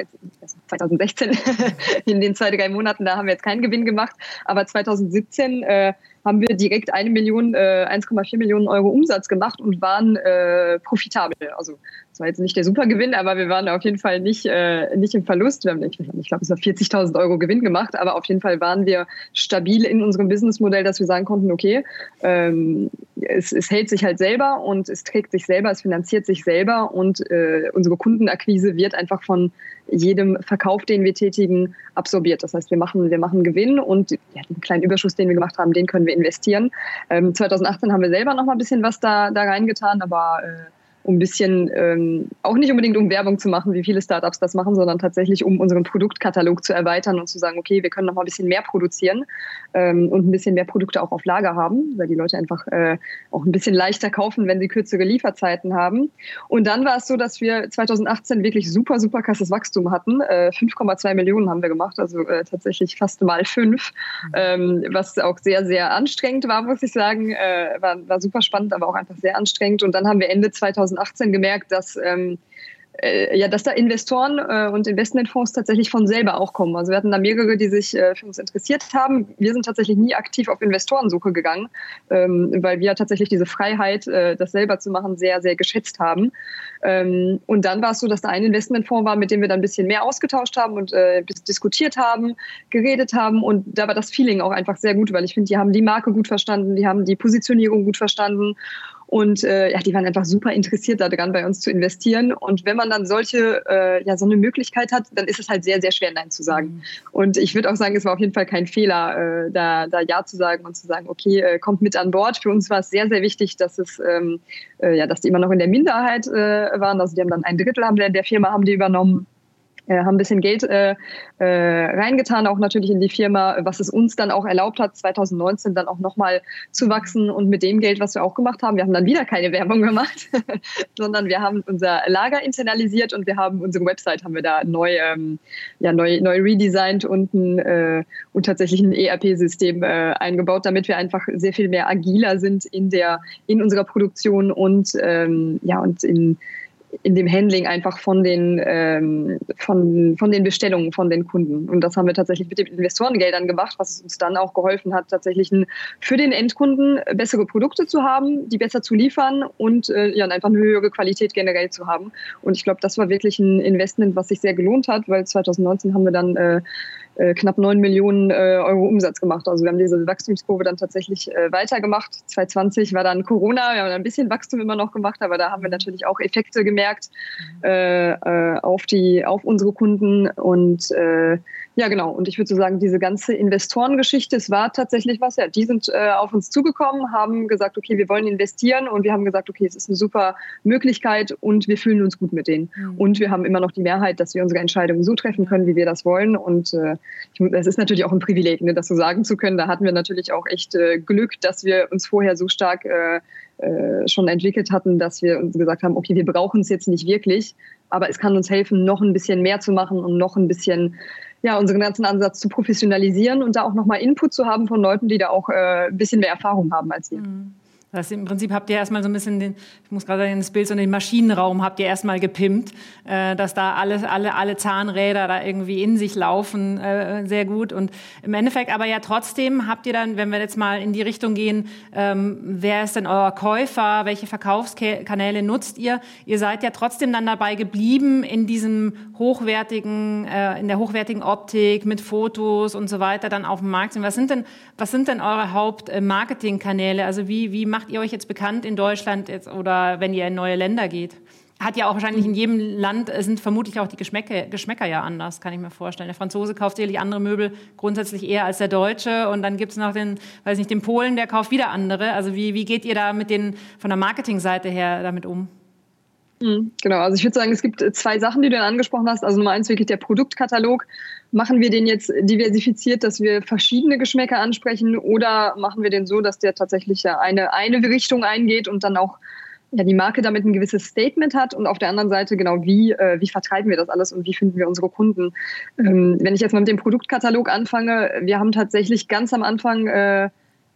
2016, <laughs> in den zwei, drei Monaten, da haben wir jetzt keinen Gewinn gemacht, aber 2017 äh, haben wir direkt eine Million, äh, 1,4 Millionen Euro Umsatz gemacht und waren äh, profitabel. Also das war jetzt nicht der Supergewinn, aber wir waren auf jeden Fall nicht, äh, nicht im Verlust. Wir haben, ich, ich glaube, es war 40.000 Euro Gewinn gemacht, aber auf jeden Fall waren wir stabil in unserem Businessmodell, dass wir sagen konnten, okay, ähm, es, es hält sich halt selber und es trägt sich selber, es finanziert sich selber und äh, unsere Kundenakquise wird einfach von jedem Verkauf, den wir tätigen, absorbiert. Das heißt, wir machen, wir machen Gewinn und ja, den kleinen Überschuss, den wir gemacht haben, den können wir investieren. Ähm, 2018 haben wir selber noch mal ein bisschen was da, da reingetan, aber äh, um ein bisschen, ähm, auch nicht unbedingt um Werbung zu machen, wie viele Startups das machen, sondern tatsächlich um unseren Produktkatalog zu erweitern und zu sagen, okay, wir können noch mal ein bisschen mehr produzieren ähm, und ein bisschen mehr Produkte auch auf Lager haben, weil die Leute einfach äh, auch ein bisschen leichter kaufen, wenn sie kürzere Lieferzeiten haben. Und dann war es so, dass wir 2018 wirklich super, super krasses Wachstum hatten. Äh, 5,2 Millionen haben wir gemacht, also äh, tatsächlich fast mal fünf, ähm, was auch sehr, sehr anstrengend war, muss ich sagen. Äh, war, war super spannend, aber auch einfach sehr anstrengend. Und dann haben wir Ende 2000 2018 gemerkt, dass ähm, äh, ja, dass da Investoren äh, und Investmentfonds tatsächlich von selber auch kommen. Also wir hatten da mehrere, die sich äh, für uns interessiert haben. Wir sind tatsächlich nie aktiv auf Investorensuche gegangen, ähm, weil wir tatsächlich diese Freiheit, äh, das selber zu machen, sehr, sehr geschätzt haben. Ähm, und dann war es so, dass da ein Investmentfonds war, mit dem wir dann ein bisschen mehr ausgetauscht haben und äh, diskutiert haben, geredet haben. Und da war das Feeling auch einfach sehr gut, weil ich finde, die haben die Marke gut verstanden, die haben die Positionierung gut verstanden. Und äh, ja, die waren einfach super interessiert daran, bei uns zu investieren. Und wenn man dann solche, äh, ja, so eine Möglichkeit hat, dann ist es halt sehr, sehr schwer, Nein zu sagen. Mhm. Und ich würde auch sagen, es war auf jeden Fall kein Fehler, äh, da, da Ja zu sagen und zu sagen, okay, äh, kommt mit an Bord. Für uns war es sehr, sehr wichtig, dass es, ähm, äh, ja, dass die immer noch in der Minderheit äh, waren. Also die haben dann ein Drittel haben der, der Firma haben die übernommen äh, haben ein bisschen Geld äh, äh, reingetan, auch natürlich in die Firma, was es uns dann auch erlaubt hat, 2019 dann auch nochmal zu wachsen. Und mit dem Geld, was wir auch gemacht haben, wir haben dann wieder keine Werbung gemacht, <laughs> sondern wir haben unser Lager internalisiert und wir haben unsere Website haben wir da neu, ähm, ja, neu, neu redesigned und, ein, äh, und tatsächlich ein ERP-System äh, eingebaut, damit wir einfach sehr viel mehr agiler sind in der in unserer Produktion und ähm, ja und in in dem Handling einfach von den, ähm, von, von den Bestellungen von den Kunden. Und das haben wir tatsächlich mit den Investorengeldern gemacht, was uns dann auch geholfen hat, tatsächlich für den Endkunden bessere Produkte zu haben, die besser zu liefern und äh, ja, einfach eine höhere Qualität generell zu haben. Und ich glaube, das war wirklich ein Investment, was sich sehr gelohnt hat, weil 2019 haben wir dann äh, äh, knapp 9 Millionen äh, Euro Umsatz gemacht. Also wir haben diese Wachstumskurve dann tatsächlich äh, weitergemacht. 2020 war dann Corona, wir haben ein bisschen Wachstum immer noch gemacht, aber da haben wir natürlich auch Effekte gemerkt äh, äh, auf, die, auf unsere Kunden und äh, ja, genau. Und ich würde so sagen, diese ganze Investorengeschichte, es war tatsächlich was, ja, die sind äh, auf uns zugekommen, haben gesagt, okay, wir wollen investieren und wir haben gesagt, okay, es ist eine super Möglichkeit und wir fühlen uns gut mit denen. Mhm. Und wir haben immer noch die Mehrheit, dass wir unsere Entscheidungen so treffen können, wie wir das wollen. Und äh, es ist natürlich auch ein Privileg, ne, das so sagen zu können. Da hatten wir natürlich auch echt äh, Glück, dass wir uns vorher so stark äh, äh, schon entwickelt hatten, dass wir uns gesagt haben, okay, wir brauchen es jetzt nicht wirklich, aber es kann uns helfen, noch ein bisschen mehr zu machen und noch ein bisschen ja, unseren ganzen Ansatz zu professionalisieren und da auch nochmal Input zu haben von Leuten, die da auch äh, ein bisschen mehr Erfahrung haben als wir. Mhm. Das Im Prinzip habt ihr erstmal so ein bisschen den, ich muss gerade sagen, das Bild, so den Maschinenraum habt ihr erstmal gepimpt, äh, dass da alle, alle, alle Zahnräder da irgendwie in sich laufen, äh, sehr gut. Und im Endeffekt aber ja trotzdem habt ihr dann, wenn wir jetzt mal in die Richtung gehen, ähm, wer ist denn euer Käufer, welche Verkaufskanäle nutzt ihr? Ihr seid ja trotzdem dann dabei geblieben in diesem hochwertigen, äh, in der hochwertigen Optik mit Fotos und so weiter dann auf dem Markt. Was sind denn, was sind denn eure Hauptmarketingkanäle? Also wie, wie macht ihr euch jetzt bekannt in Deutschland jetzt, oder wenn ihr in neue Länder geht? Hat ja auch wahrscheinlich in jedem Land, sind vermutlich auch die Geschmäcke, Geschmäcker ja anders, kann ich mir vorstellen. Der Franzose kauft sicherlich andere Möbel grundsätzlich eher als der Deutsche und dann gibt es noch den, weiß nicht, den Polen, der kauft wieder andere. Also wie, wie geht ihr da mit den, von der Marketingseite her damit um? Hm, genau, also ich würde sagen, es gibt zwei Sachen, die du dann angesprochen hast. Also Nummer eins wirklich der Produktkatalog. Machen wir den jetzt diversifiziert, dass wir verschiedene Geschmäcker ansprechen oder machen wir den so, dass der tatsächlich eine, eine Richtung eingeht und dann auch ja, die Marke damit ein gewisses Statement hat und auf der anderen Seite genau, wie, äh, wie vertreiben wir das alles und wie finden wir unsere Kunden. Ähm, wenn ich jetzt mal mit dem Produktkatalog anfange, wir haben tatsächlich ganz am Anfang äh,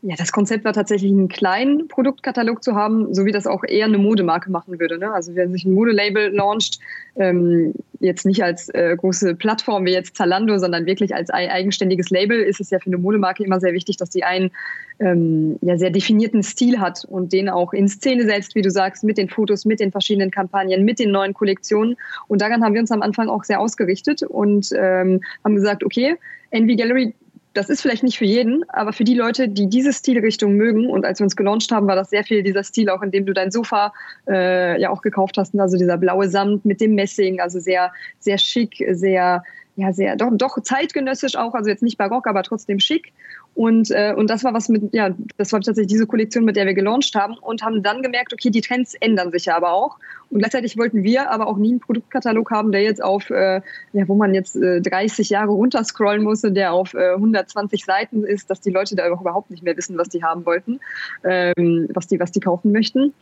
ja, das Konzept war tatsächlich einen kleinen Produktkatalog zu haben, so wie das auch eher eine Modemarke machen würde. Ne? Also wenn sich ein Modelabel launcht, ähm, jetzt nicht als äh, große Plattform wie jetzt Zalando, sondern wirklich als eigenständiges Label, ist es ja für eine Modemarke immer sehr wichtig, dass sie einen ähm, ja, sehr definierten Stil hat und den auch in Szene setzt, wie du sagst, mit den Fotos, mit den verschiedenen Kampagnen, mit den neuen Kollektionen. Und daran haben wir uns am Anfang auch sehr ausgerichtet und ähm, haben gesagt, okay, Envy Gallery das ist vielleicht nicht für jeden, aber für die Leute, die diese Stilrichtung mögen, und als wir uns gelauncht haben, war das sehr viel dieser Stil, auch in dem du dein Sofa äh, ja auch gekauft hast, also dieser blaue Samt mit dem Messing, also sehr, sehr schick, sehr, ja, sehr, doch, doch zeitgenössisch auch, also jetzt nicht barock, aber trotzdem schick. Und, äh, und das war was mit, ja, das war tatsächlich diese Kollektion, mit der wir gelauncht haben und haben dann gemerkt, okay, die Trends ändern sich ja aber auch. Und gleichzeitig wollten wir aber auch nie einen Produktkatalog haben, der jetzt auf, äh, ja, wo man jetzt äh, 30 Jahre runterscrollen muss und der auf äh, 120 Seiten ist, dass die Leute da überhaupt nicht mehr wissen, was die haben wollten, ähm, was die, was die kaufen möchten.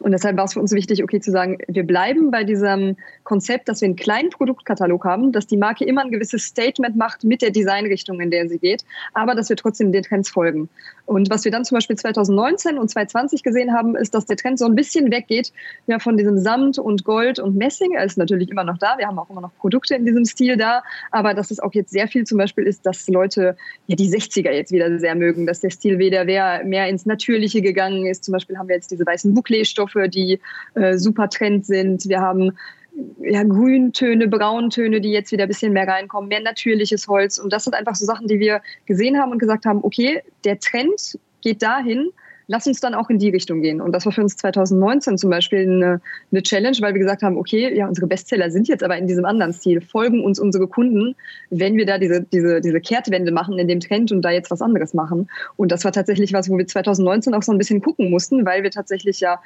Und deshalb war es für uns wichtig, okay, zu sagen, wir bleiben bei diesem Konzept, dass wir einen kleinen Produktkatalog haben, dass die Marke immer ein gewisses Statement macht mit der Designrichtung, in der sie geht, aber dass wir trotzdem den Trends folgen. Und was wir dann zum Beispiel 2019 und 2020 gesehen haben, ist, dass der Trend so ein bisschen weggeht ja, von diesem Samt und Gold und Messing. Er ist natürlich immer noch da. Wir haben auch immer noch Produkte in diesem Stil da. Aber dass es auch jetzt sehr viel zum Beispiel ist, dass Leute ja die 60er jetzt wieder sehr mögen, dass der Stil wieder mehr ins Natürliche gegangen ist. Zum Beispiel haben wir jetzt diese weißen Bouclé-Stoffe, die äh, super Trend sind. Wir haben ja, Grüntöne, Brauntöne, die jetzt wieder ein bisschen mehr reinkommen, mehr natürliches Holz. Und das sind einfach so Sachen, die wir gesehen haben und gesagt haben, okay, der Trend geht dahin, lass uns dann auch in die Richtung gehen. Und das war für uns 2019 zum Beispiel eine, eine, Challenge, weil wir gesagt haben, okay, ja, unsere Bestseller sind jetzt aber in diesem anderen Stil. Folgen uns unsere Kunden, wenn wir da diese, diese, diese Kehrtwende machen in dem Trend und da jetzt was anderes machen. Und das war tatsächlich was, wo wir 2019 auch so ein bisschen gucken mussten, weil wir tatsächlich ja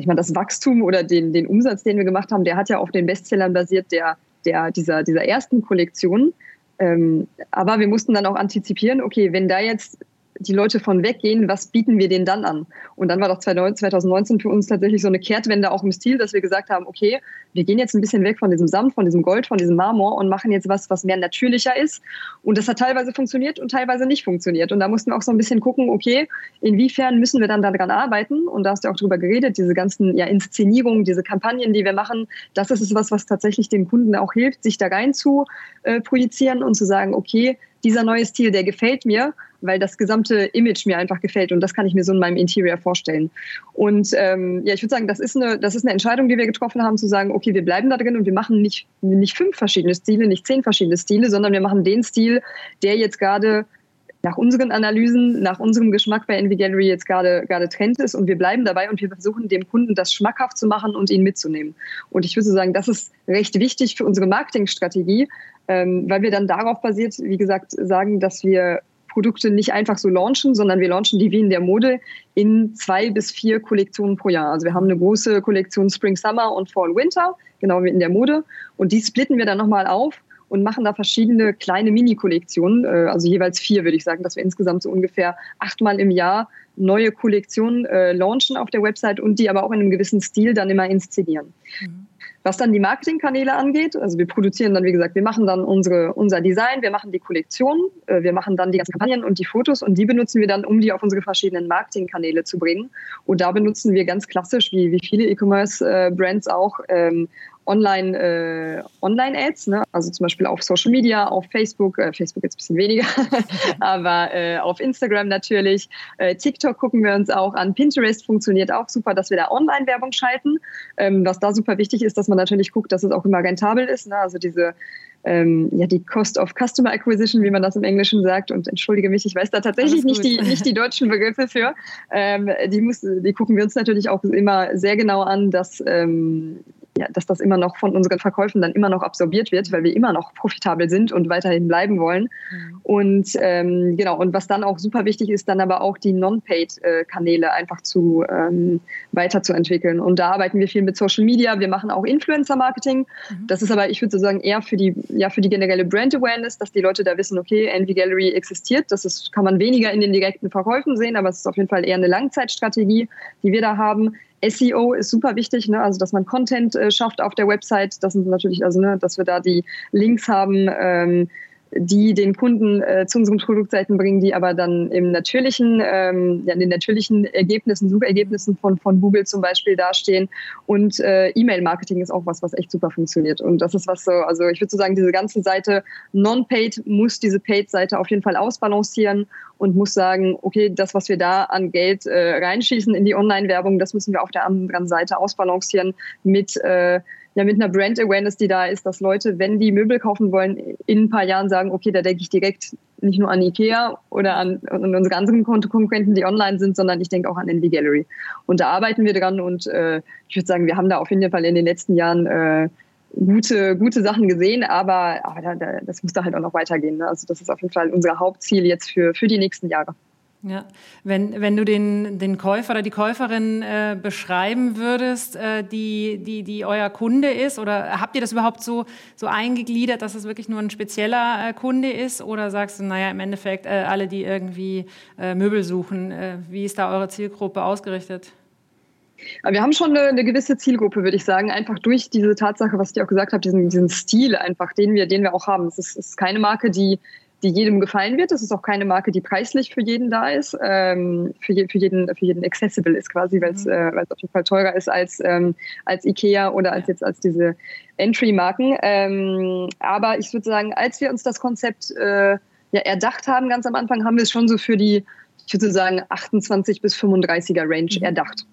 ich mal, das Wachstum oder den, den Umsatz, den wir gemacht haben, der hat ja auf den Bestsellern basiert, der, der, dieser, dieser ersten Kollektion. Ähm, aber wir mussten dann auch antizipieren, okay, wenn da jetzt die Leute von weggehen, was bieten wir denen dann an? Und dann war doch 2019 für uns tatsächlich so eine Kehrtwende auch im Stil, dass wir gesagt haben, okay, wir gehen jetzt ein bisschen weg von diesem Samt, von diesem Gold, von diesem Marmor und machen jetzt was, was mehr natürlicher ist. Und das hat teilweise funktioniert und teilweise nicht funktioniert. Und da mussten wir auch so ein bisschen gucken, okay, inwiefern müssen wir dann daran arbeiten? Und da hast du auch drüber geredet, diese ganzen ja, Inszenierungen, diese Kampagnen, die wir machen, das ist es was, was tatsächlich den Kunden auch hilft, sich da rein zu äh, projizieren und zu sagen, okay, dieser neue Stil, der gefällt mir, weil das gesamte Image mir einfach gefällt und das kann ich mir so in meinem Interior vorstellen. Und ähm, ja, ich würde sagen, das ist, eine, das ist eine Entscheidung, die wir getroffen haben, zu sagen, okay, wir bleiben da drin und wir machen nicht, nicht fünf verschiedene Stile, nicht zehn verschiedene Stile, sondern wir machen den Stil, der jetzt gerade nach unseren Analysen, nach unserem Geschmack bei Envy Gallery jetzt gerade gerade Trend ist und wir bleiben dabei und wir versuchen dem Kunden das schmackhaft zu machen und ihn mitzunehmen. Und ich würde sagen, das ist recht wichtig für unsere Marketingstrategie, ähm, weil wir dann darauf basiert, wie gesagt, sagen, dass wir Produkte nicht einfach so launchen, sondern wir launchen die wie in der Mode in zwei bis vier Kollektionen pro Jahr. Also wir haben eine große Kollektion Spring, Summer und Fall, Winter, genau wie in der Mode. Und die splitten wir dann nochmal auf und machen da verschiedene kleine Mini-Kollektionen, äh, also jeweils vier, würde ich sagen, dass wir insgesamt so ungefähr achtmal im Jahr neue Kollektionen äh, launchen auf der Website und die aber auch in einem gewissen Stil dann immer inszenieren. Mhm. Was dann die Marketingkanäle angeht, also wir produzieren dann, wie gesagt, wir machen dann unsere, unser Design, wir machen die Kollektion, äh, wir machen dann die ganzen Kampagnen und die Fotos und die benutzen wir dann, um die auf unsere verschiedenen Marketingkanäle zu bringen. Und da benutzen wir ganz klassisch, wie, wie viele E-Commerce-Brands äh, auch, ähm, Online, äh, Online-Ads, ne? also zum Beispiel auf Social Media, auf Facebook, äh, Facebook jetzt ein bisschen weniger, <laughs> aber äh, auf Instagram natürlich. Äh, TikTok gucken wir uns auch an. Pinterest funktioniert auch super, dass wir da Online-Werbung schalten. Ähm, was da super wichtig ist, dass man natürlich guckt, dass es auch immer rentabel ist. Ne? Also diese ähm, ja, die Cost of Customer Acquisition, wie man das im Englischen sagt. Und entschuldige mich, ich weiß da tatsächlich nicht die, nicht die deutschen Begriffe für. Ähm, die, muss, die gucken wir uns natürlich auch immer sehr genau an, dass ähm, ja, dass das immer noch von unseren Verkäufen dann immer noch absorbiert wird, weil wir immer noch profitabel sind und weiterhin bleiben wollen. Mhm. Und ähm, genau, und was dann auch super wichtig ist, dann aber auch die Non-Paid-Kanäle einfach zu ähm, weiterzuentwickeln. Und da arbeiten wir viel mit Social Media. Wir machen auch Influencer-Marketing. Mhm. Das ist aber, ich würde sagen, eher für die, ja, für die generelle Brand-Awareness, dass die Leute da wissen, okay, Envy Gallery existiert. Das ist, kann man weniger in den direkten Verkäufen sehen, aber es ist auf jeden Fall eher eine Langzeitstrategie, die wir da haben. SEO ist super wichtig, ne? also dass man Content äh, schafft auf der Website. Das sind natürlich, also ne, dass wir da die Links haben, ähm, die den Kunden äh, zu unseren Produktseiten bringen, die aber dann im natürlichen, ähm, ja, in den natürlichen Ergebnissen, Suchergebnissen von, von Google zum Beispiel dastehen. Und äh, E-Mail-Marketing ist auch was, was echt super funktioniert. Und das ist was so, also ich würde so sagen, diese ganze Seite non-paid muss diese Paid-Seite auf jeden Fall ausbalancieren und muss sagen, okay, das, was wir da an Geld äh, reinschießen in die Online-Werbung, das müssen wir auf der anderen Seite ausbalancieren mit äh, ja, mit einer Brand Awareness, die da ist, dass Leute, wenn die Möbel kaufen wollen, in ein paar Jahren sagen, okay, da denke ich direkt nicht nur an Ikea oder an, an unsere anderen Konkurrenten, die online sind, sondern ich denke auch an Envy Gallery. Und da arbeiten wir dran und äh, ich würde sagen, wir haben da auf jeden Fall in den letzten Jahren äh, gute, gute Sachen gesehen, aber, aber da, da, das muss da halt auch noch weitergehen. Ne? Also das ist auf jeden Fall unser Hauptziel jetzt für, für die nächsten Jahre. Ja, wenn, wenn du den, den Käufer oder die Käuferin äh, beschreiben würdest, äh, die, die, die euer Kunde ist, oder habt ihr das überhaupt so, so eingegliedert, dass es wirklich nur ein spezieller äh, Kunde ist? Oder sagst du, naja, im Endeffekt äh, alle, die irgendwie äh, Möbel suchen, äh, wie ist da eure Zielgruppe ausgerichtet? Wir haben schon eine, eine, gewisse Zielgruppe, würde ich sagen, einfach durch diese Tatsache, was ich auch gesagt habe, diesen, diesen Stil einfach, den wir, den wir auch haben. Es ist, ist keine Marke, die die jedem gefallen wird. Es ist auch keine Marke, die preislich für jeden da ist, ähm, für, je, für, jeden, für jeden accessible ist quasi, weil es mhm. äh, auf jeden Fall teurer ist als, ähm, als Ikea oder als jetzt als diese Entry-Marken. Ähm, aber ich würde sagen, als wir uns das Konzept äh, ja, erdacht haben, ganz am Anfang, haben wir es schon so für die, ich würde sagen, 28 bis 35er Range mhm. erdacht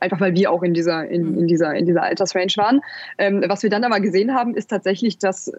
einfach weil wir auch in dieser, in, in mhm. dieser, in dieser Altersrange waren. Ähm, was wir dann aber gesehen haben, ist tatsächlich, dass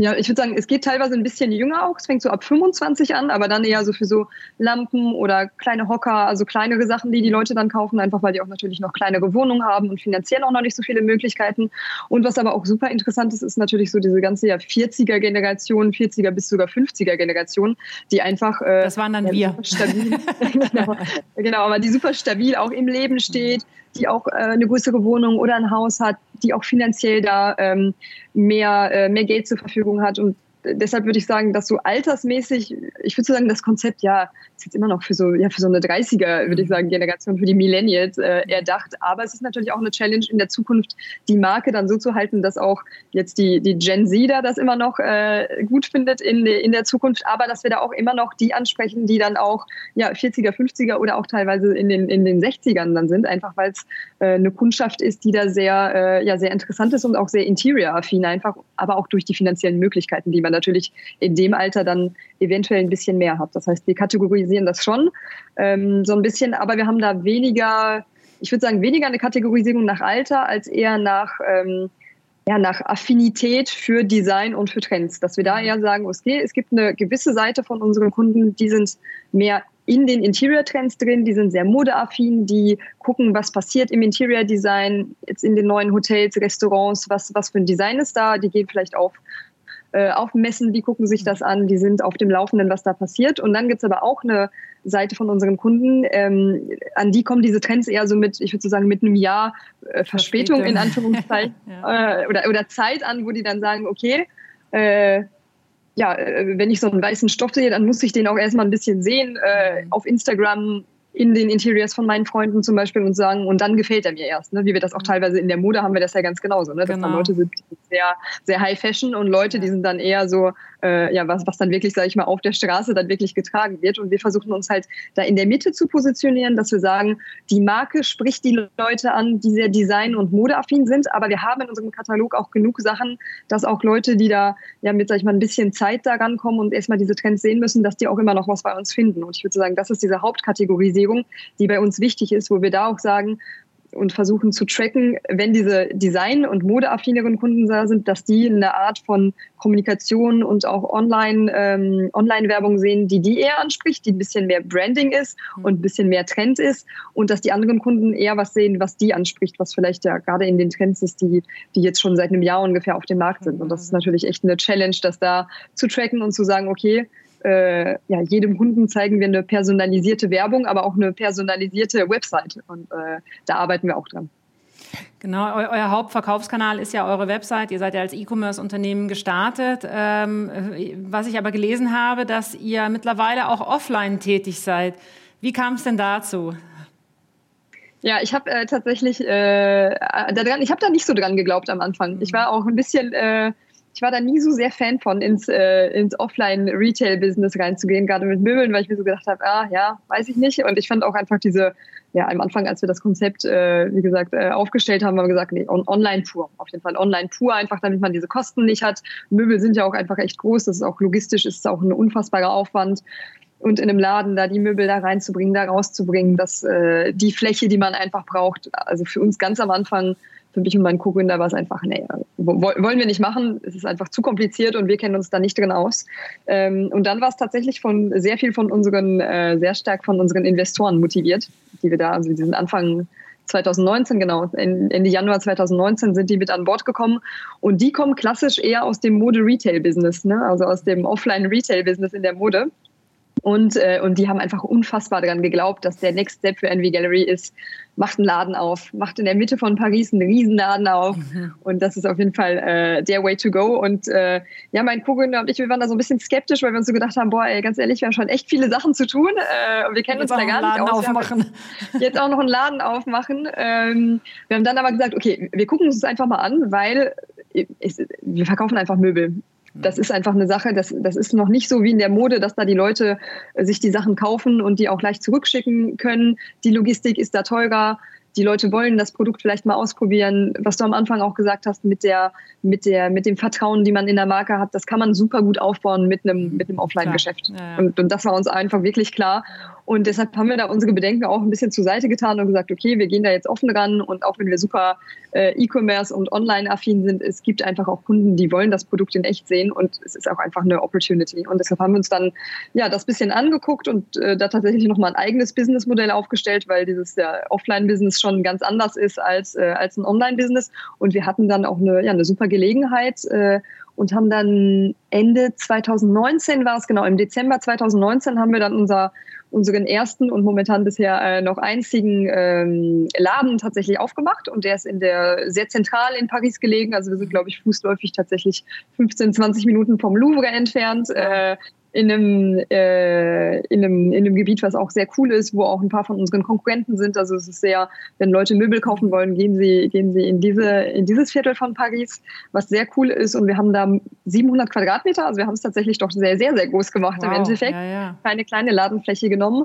ja, ich würde sagen, es geht teilweise ein bisschen jünger auch. Es fängt so ab 25 an, aber dann eher so für so Lampen oder kleine Hocker, also kleinere Sachen, die die Leute dann kaufen, einfach weil die auch natürlich noch kleinere Wohnungen haben und finanziell auch noch nicht so viele Möglichkeiten. Und was aber auch super interessant ist, ist natürlich so diese ganze ja, 40er-Generation, 40er bis sogar 50er-Generation, die einfach. Äh, das waren dann ja, wir. Stabil, <laughs> genau, genau, aber die super stabil auch im Leben steht, die auch äh, eine größere Wohnung oder ein Haus hat, die auch finanziell da ähm, mehr, äh, mehr Geld zur Verfügung hat und deshalb würde ich sagen, dass so altersmäßig, ich würde sagen, das Konzept ja ist jetzt immer noch für so, ja, für so eine 30er, würde ich sagen, Generation, für die Millennials äh, erdacht. Aber es ist natürlich auch eine Challenge in der Zukunft, die Marke dann so zu halten, dass auch jetzt die, die Gen Z da das immer noch äh, gut findet in, in der Zukunft, aber dass wir da auch immer noch die ansprechen, die dann auch ja, 40er, 50er oder auch teilweise in den, in den 60ern dann sind, einfach weil es äh, eine Kundschaft ist, die da sehr, äh, ja, sehr interessant ist und auch sehr interior-affin einfach, aber auch durch die finanziellen Möglichkeiten, die man natürlich in dem Alter dann eventuell ein bisschen mehr hat. Das heißt, wir kategorisieren das schon ähm, so ein bisschen, aber wir haben da weniger, ich würde sagen, weniger eine Kategorisierung nach Alter als eher nach ähm, ja, nach Affinität für Design und für Trends. Dass wir da eher sagen, okay, es gibt eine gewisse Seite von unseren Kunden, die sind mehr in den Interior-Trends drin, die sind sehr modeaffin, die gucken, was passiert im Interior-Design, jetzt in den neuen Hotels, Restaurants, was, was für ein Design ist da, die gehen vielleicht auf äh, auf Messen, die gucken sich das an, die sind auf dem Laufenden, was da passiert. Und dann gibt es aber auch eine Seite von unseren Kunden, ähm, an die kommen diese Trends eher so mit, ich würde so sagen, mit einem Jahr äh, Verspätung in Anführungszeichen <laughs> ja. äh, oder, oder Zeit an, wo die dann sagen, okay, äh, ja, äh, wenn ich so einen weißen Stoff sehe, dann muss ich den auch erstmal ein bisschen sehen. Äh, mhm. auf Instagram in den Interiors von meinen Freunden zum Beispiel und sagen, und dann gefällt er mir erst. Ne? Wie wir das auch mhm. teilweise in der Mode haben wir das ja ganz genauso. Ne? Dass genau. dann Leute sind sehr, sehr High Fashion und Leute, die sind dann eher so, äh, ja, was, was dann wirklich, sage ich mal, auf der Straße dann wirklich getragen wird. Und wir versuchen uns halt da in der Mitte zu positionieren, dass wir sagen, die Marke spricht die Leute an, die sehr design- und modeaffin sind, aber wir haben in unserem Katalog auch genug Sachen, dass auch Leute, die da ja mit, sag ich mal, ein bisschen Zeit da rankommen und erstmal diese Trends sehen müssen, dass die auch immer noch was bei uns finden. Und ich würde sagen, das ist diese Hauptkategorisierung, die bei uns wichtig ist, wo wir da auch sagen, und versuchen zu tracken, wenn diese Design- und modeaffineren Kunden da sind, dass die eine Art von Kommunikation und auch Online, ähm, Online-Werbung sehen, die die eher anspricht, die ein bisschen mehr Branding ist mhm. und ein bisschen mehr Trend ist und dass die anderen Kunden eher was sehen, was die anspricht, was vielleicht ja gerade in den Trends ist, die, die jetzt schon seit einem Jahr ungefähr auf dem Markt sind. Und das ist mhm. natürlich echt eine Challenge, das da zu tracken und zu sagen, okay, äh, ja, jedem Kunden zeigen wir eine personalisierte Werbung, aber auch eine personalisierte Website. Und äh, da arbeiten wir auch dran. Genau, eu euer Hauptverkaufskanal ist ja eure Website. Ihr seid ja als E-Commerce-Unternehmen gestartet. Ähm, was ich aber gelesen habe, dass ihr mittlerweile auch offline tätig seid. Wie kam es denn dazu? Ja, ich habe äh, tatsächlich äh, ich habe da nicht so dran geglaubt am Anfang. Ich war auch ein bisschen äh, ich war da nie so sehr Fan von, ins, äh, ins Offline-Retail-Business reinzugehen, gerade mit Möbeln, weil ich mir so gedacht habe, ah ja, weiß ich nicht. Und ich fand auch einfach diese, ja, am Anfang, als wir das Konzept, äh, wie gesagt, äh, aufgestellt haben, haben wir gesagt, nee, on online pur, auf jeden Fall online pur, einfach damit man diese Kosten nicht hat. Möbel sind ja auch einfach echt groß, das ist auch logistisch, ist auch ein unfassbarer Aufwand und in einem Laden da die Möbel da reinzubringen, da rauszubringen, dass äh, die Fläche, die man einfach braucht, also für uns ganz am Anfang für mich und meinen Co-Gründer war es einfach, nee, wollen wir nicht machen. Es ist einfach zu kompliziert und wir kennen uns da nicht drin aus. Ähm, und dann war es tatsächlich von sehr viel von unseren, äh, sehr stark von unseren Investoren motiviert, die wir da, also diesen Anfang 2019, genau, Ende Januar 2019 sind die mit an Bord gekommen. Und die kommen klassisch eher aus dem Mode-Retail-Business, ne? also aus dem Offline-Retail-Business in der Mode. Und, äh, und die haben einfach unfassbar daran geglaubt, dass der Next Step für Envy Gallery ist, macht einen Laden auf, macht in der Mitte von Paris einen Riesenladen auf. Mhm. Und das ist auf jeden Fall äh, der Way to go. Und äh, ja, mein Co-Gründer und ich, wir waren da so ein bisschen skeptisch, weil wir uns so gedacht haben, boah, ey, ganz ehrlich, wir haben schon echt viele Sachen zu tun. Äh, und wir kennen jetzt uns da gar nicht aus. Aufmachen. <laughs> Jetzt auch noch einen Laden aufmachen. Ähm, wir haben dann aber gesagt, okay, wir gucken uns das einfach mal an, weil wir verkaufen einfach Möbel. Das ist einfach eine Sache, das, das ist noch nicht so wie in der Mode, dass da die Leute äh, sich die Sachen kaufen und die auch gleich zurückschicken können. Die Logistik ist da teurer. Die Leute wollen das Produkt vielleicht mal ausprobieren. Was du am Anfang auch gesagt hast mit der, mit der, mit dem Vertrauen, die man in der Marke hat, das kann man super gut aufbauen mit einem, mit einem Offline-Geschäft. Ja, ja. und, und das war uns einfach wirklich klar. Und deshalb haben wir da unsere Bedenken auch ein bisschen zur Seite getan und gesagt, okay, wir gehen da jetzt offen ran und auch wenn wir super äh, E-Commerce und online-affin sind, es gibt einfach auch Kunden, die wollen das Produkt in echt sehen und es ist auch einfach eine Opportunity. Und deshalb haben wir uns dann ja das bisschen angeguckt und äh, da tatsächlich nochmal ein eigenes Businessmodell aufgestellt, weil dieses ja, Offline-Business schon ganz anders ist als, äh, als ein Online-Business. Und wir hatten dann auch eine, ja, eine super Gelegenheit, äh, und haben dann Ende 2019 war es genau, im Dezember 2019 haben wir dann unser unseren ersten und momentan bisher äh, noch einzigen ähm, Laden tatsächlich aufgemacht und der ist in der sehr zentral in Paris gelegen. Also wir sind, glaube ich, fußläufig tatsächlich 15, 20 Minuten vom Louvre entfernt. Äh, in einem, äh, in, einem, in einem Gebiet, was auch sehr cool ist, wo auch ein paar von unseren Konkurrenten sind. Also es ist sehr, wenn Leute Möbel kaufen wollen, gehen sie, gehen sie in, diese, in dieses Viertel von Paris, was sehr cool ist. Und wir haben da 700 Quadratmeter, also wir haben es tatsächlich doch sehr, sehr, sehr groß gemacht wow, im Endeffekt. Ja, ja. Keine kleine Ladenfläche genommen.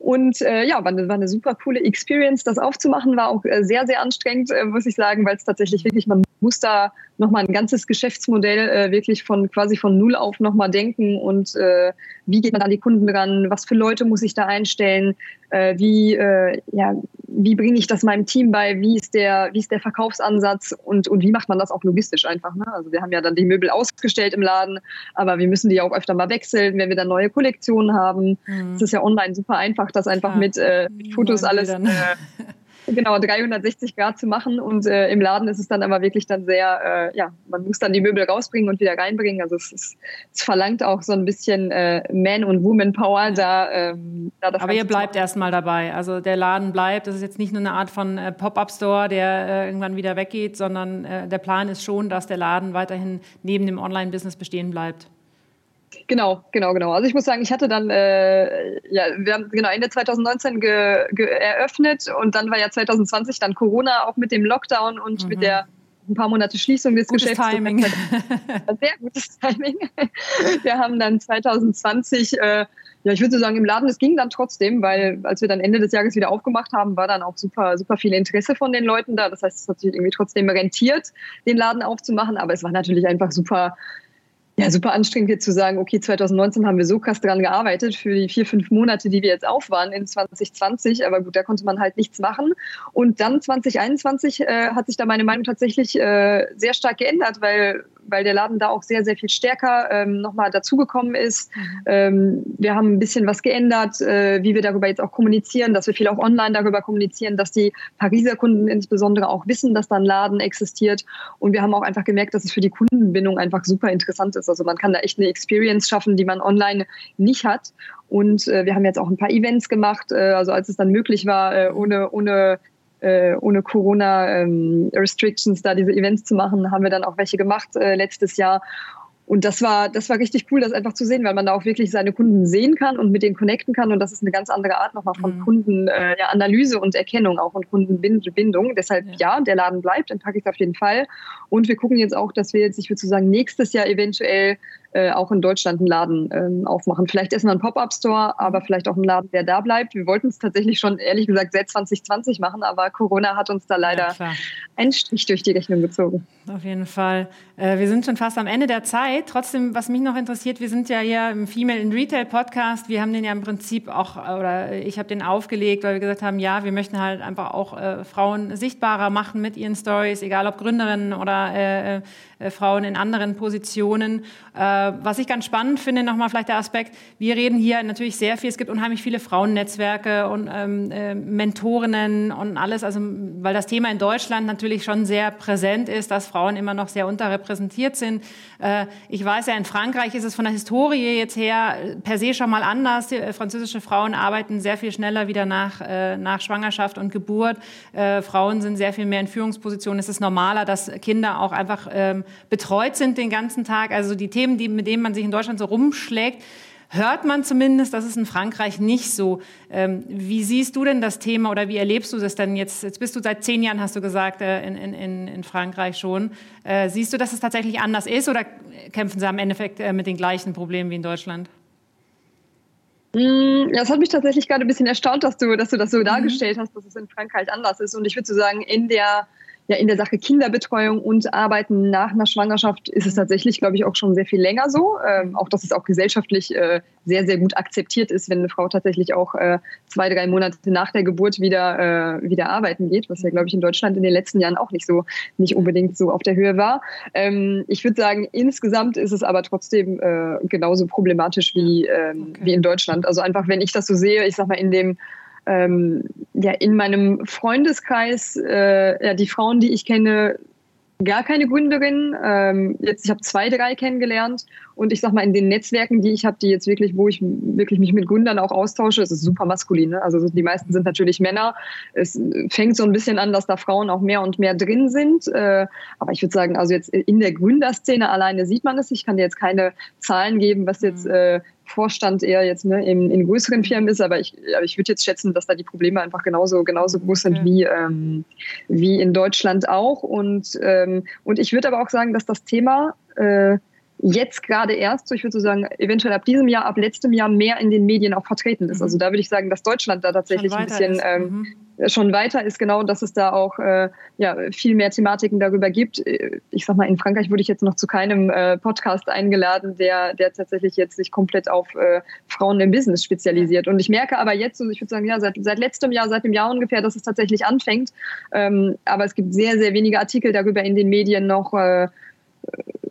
Und äh, ja, war eine, war eine super coole Experience. Das aufzumachen. War auch äh, sehr, sehr anstrengend, äh, muss ich sagen, weil es tatsächlich wirklich, man muss da nochmal ein ganzes Geschäftsmodell äh, wirklich von quasi von Null auf nochmal denken. Und äh, wie geht man an die Kunden ran, was für Leute muss ich da einstellen, äh, wie, äh, ja, wie bringe ich das meinem Team bei, wie ist der, wie ist der Verkaufsansatz und, und wie macht man das auch logistisch einfach. Ne? Also wir haben ja dann die Möbel ausgestellt im Laden, aber wir müssen die auch öfter mal wechseln, wenn wir dann neue Kollektionen haben. Mhm. Es ist ja online super einfach, das einfach mit, äh, mit Fotos alles äh, <laughs> genau 360 Grad zu machen und äh, im Laden ist es dann aber wirklich dann sehr, äh, ja, man muss dann die Möbel rausbringen und wieder reinbringen. Also es, ist, es verlangt auch so ein bisschen äh, Man- und Woman-Power da. Ähm, da aber ihr bleibt erstmal dabei. Also der Laden bleibt. Das ist jetzt nicht nur eine Art von äh, Pop-up-Store, der äh, irgendwann wieder weggeht, sondern äh, der Plan ist schon, dass der Laden weiterhin neben dem Online-Business bestehen bleibt. Genau, genau, genau. Also ich muss sagen, ich hatte dann, äh, ja, wir haben genau Ende 2019 ge, ge eröffnet und dann war ja 2020 dann Corona auch mit dem Lockdown und mhm. mit der ein paar Monate Schließung des gutes Geschäfts. Timing. <laughs> Sehr gutes Timing. Wir haben dann 2020, äh, ja, ich würde sagen, im Laden, es ging dann trotzdem, weil als wir dann Ende des Jahres wieder aufgemacht haben, war dann auch super, super viel Interesse von den Leuten da. Das heißt, es hat sich irgendwie trotzdem rentiert, den Laden aufzumachen, aber es war natürlich einfach super, ja, super anstrengend jetzt zu sagen, okay, 2019 haben wir so krass dran gearbeitet für die vier, fünf Monate, die wir jetzt auf waren in 2020. Aber gut, da konnte man halt nichts machen. Und dann 2021 äh, hat sich da meine Meinung tatsächlich äh, sehr stark geändert, weil weil der Laden da auch sehr, sehr viel stärker ähm, nochmal dazugekommen ist. Ähm, wir haben ein bisschen was geändert, äh, wie wir darüber jetzt auch kommunizieren, dass wir viel auch online darüber kommunizieren, dass die Pariser Kunden insbesondere auch wissen, dass da ein Laden existiert. Und wir haben auch einfach gemerkt, dass es für die Kundenbindung einfach super interessant ist. Also man kann da echt eine Experience schaffen, die man online nicht hat. Und äh, wir haben jetzt auch ein paar Events gemacht, äh, also als es dann möglich war, äh, ohne, ohne äh, ohne Corona-Restrictions ähm, da diese Events zu machen, haben wir dann auch welche gemacht äh, letztes Jahr. Und das war, das war richtig cool, das einfach zu sehen, weil man da auch wirklich seine Kunden sehen kann und mit denen connecten kann. Und das ist eine ganz andere Art nochmal von mhm. Kundenanalyse äh, und Erkennung auch und Kundenbindung. Deshalb ja. ja, der Laden bleibt, den packe ich auf jeden Fall. Und wir gucken jetzt auch, dass wir jetzt, ich würde so sagen, nächstes Jahr eventuell äh, auch in Deutschland einen Laden ähm, aufmachen. Vielleicht erstmal einen Pop-up-Store, aber vielleicht auch einen Laden, der da bleibt. Wir wollten es tatsächlich schon, ehrlich gesagt, seit 2020 machen, aber Corona hat uns da leider ja, einen Strich durch die Rechnung gezogen. Auf jeden Fall. Äh, wir sind schon fast am Ende der Zeit. Trotzdem, was mich noch interessiert, wir sind ja hier im Female in Retail Podcast. Wir haben den ja im Prinzip auch, oder ich habe den aufgelegt, weil wir gesagt haben, ja, wir möchten halt einfach auch äh, Frauen sichtbarer machen mit ihren Stories, egal ob Gründerinnen oder äh, äh äh, Frauen in anderen Positionen. Äh, was ich ganz spannend finde, nochmal vielleicht der Aspekt, wir reden hier natürlich sehr viel, es gibt unheimlich viele Frauennetzwerke und ähm, äh, Mentorinnen und alles, also weil das Thema in Deutschland natürlich schon sehr präsent ist, dass Frauen immer noch sehr unterrepräsentiert sind. Äh, ich weiß ja, in Frankreich ist es von der Historie jetzt her per se schon mal anders. Die, äh, französische Frauen arbeiten sehr viel schneller wieder nach, äh, nach Schwangerschaft und Geburt. Frauen sind sehr viel mehr in Führungspositionen. Es ist normaler, dass Kinder auch einfach ähm, betreut sind den ganzen Tag. Also die Themen, die, mit denen man sich in Deutschland so rumschlägt, hört man zumindest, das ist in Frankreich nicht so. Ähm, wie siehst du denn das Thema oder wie erlebst du das denn jetzt? Jetzt bist du seit zehn Jahren, hast du gesagt, äh, in, in, in Frankreich schon. Äh, siehst du, dass es tatsächlich anders ist oder kämpfen sie am Endeffekt äh, mit den gleichen Problemen wie in Deutschland? Mm, ja, es hat mich tatsächlich gerade ein bisschen erstaunt, dass du, dass du das so mhm. dargestellt hast, dass es in Frankreich anders ist. Und ich würde so sagen, in der ja in der Sache Kinderbetreuung und Arbeiten nach einer Schwangerschaft ist es tatsächlich, glaube ich, auch schon sehr viel länger so. Ähm, auch dass es auch gesellschaftlich äh, sehr, sehr gut akzeptiert ist, wenn eine Frau tatsächlich auch äh, zwei, drei Monate nach der Geburt wieder, äh, wieder arbeiten geht, was ja, glaube ich, in Deutschland in den letzten Jahren auch nicht so, nicht unbedingt so auf der Höhe war. Ähm, ich würde sagen, insgesamt ist es aber trotzdem äh, genauso problematisch wie, ähm, okay. wie in Deutschland. Also einfach, wenn ich das so sehe, ich sag mal, in dem ähm, ja in meinem Freundeskreis, äh, ja, die Frauen, die ich kenne, gar keine Gründerin. Ähm, jetzt, ich habe zwei, drei kennengelernt und ich sag mal, in den Netzwerken, die ich habe, die jetzt wirklich, wo ich wirklich mich mit Gründern auch austausche, es ist super maskulin. Ne? Also die meisten sind natürlich Männer. Es fängt so ein bisschen an, dass da Frauen auch mehr und mehr drin sind. Äh, aber ich würde sagen, also jetzt in der Gründerszene alleine sieht man es. Ich kann dir jetzt keine Zahlen geben, was jetzt mhm. äh, Vorstand eher jetzt ne, in, in größeren Firmen ist, aber ich, aber ich würde jetzt schätzen, dass da die Probleme einfach genauso, genauso groß sind wie, ähm, wie in Deutschland auch. Und, ähm, und ich würde aber auch sagen, dass das Thema äh, jetzt gerade erst, so ich würde so sagen, eventuell ab diesem Jahr, ab letztem Jahr mehr in den Medien auch vertreten ist. Mhm. Also da würde ich sagen, dass Deutschland da tatsächlich ein bisschen ähm, mhm. schon weiter ist, genau, dass es da auch äh, ja, viel mehr Thematiken darüber gibt. Äh, ich sag mal, in Frankreich wurde ich jetzt noch zu keinem äh, Podcast eingeladen, der, der tatsächlich jetzt sich komplett auf äh, Frauen im Business spezialisiert. Und ich merke aber jetzt, so ich würde sagen, ja, seit, seit letztem Jahr, seit dem Jahr ungefähr, dass es tatsächlich anfängt. Ähm, aber es gibt sehr, sehr wenige Artikel darüber in den Medien noch. Äh,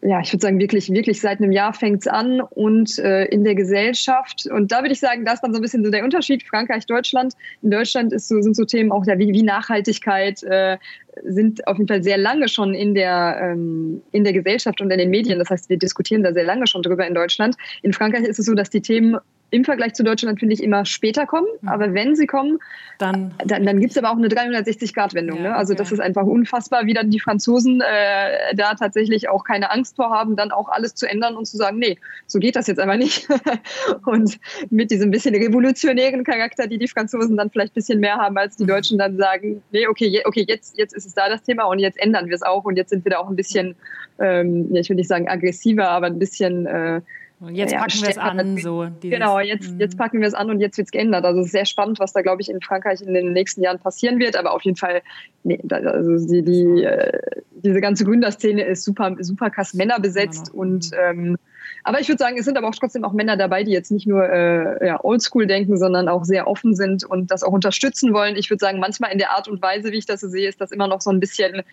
ja, ich würde sagen, wirklich, wirklich seit einem Jahr fängt es an und äh, in der Gesellschaft. Und da würde ich sagen, da ist dann so ein bisschen so der Unterschied Frankreich, Deutschland. In Deutschland ist so, sind so Themen auch ja, wie, wie Nachhaltigkeit, äh, sind auf jeden Fall sehr lange schon in der, ähm, in der Gesellschaft und in den Medien. Das heißt, wir diskutieren da sehr lange schon drüber in Deutschland. In Frankreich ist es so, dass die Themen im Vergleich zu Deutschland natürlich immer später kommen. Mhm. Aber wenn sie kommen, dann, dann, dann gibt es aber auch eine 360-Grad-Wendung. Ja, ne? Also das ist einfach unfassbar, wie dann die Franzosen äh, da tatsächlich auch keine Angst vor haben, dann auch alles zu ändern und zu sagen, nee, so geht das jetzt einfach nicht. <laughs> und mit diesem bisschen revolutionären Charakter, die die Franzosen dann vielleicht ein bisschen mehr haben, als die mhm. Deutschen dann sagen, nee, okay, okay jetzt, jetzt ist es da das Thema und jetzt ändern wir es auch und jetzt sind wir da auch ein bisschen, ähm, ja, ich will nicht sagen aggressiver, aber ein bisschen äh, Jetzt ja, packen wir es an, so. Dieses, genau, jetzt, jetzt mhm. packen wir es an und jetzt wird es geändert. Also es ist sehr spannend, was da, glaube ich, in Frankreich in den nächsten Jahren passieren wird. Aber auf jeden Fall, nee, also die, die, äh, diese ganze Gründerszene ist super, super krass Männer besetzt. Und ähm, aber ich würde sagen, es sind aber auch trotzdem auch Männer dabei, die jetzt nicht nur äh, ja, oldschool denken, sondern auch sehr offen sind und das auch unterstützen wollen. Ich würde sagen, manchmal in der Art und Weise, wie ich das so sehe, ist das immer noch so ein bisschen,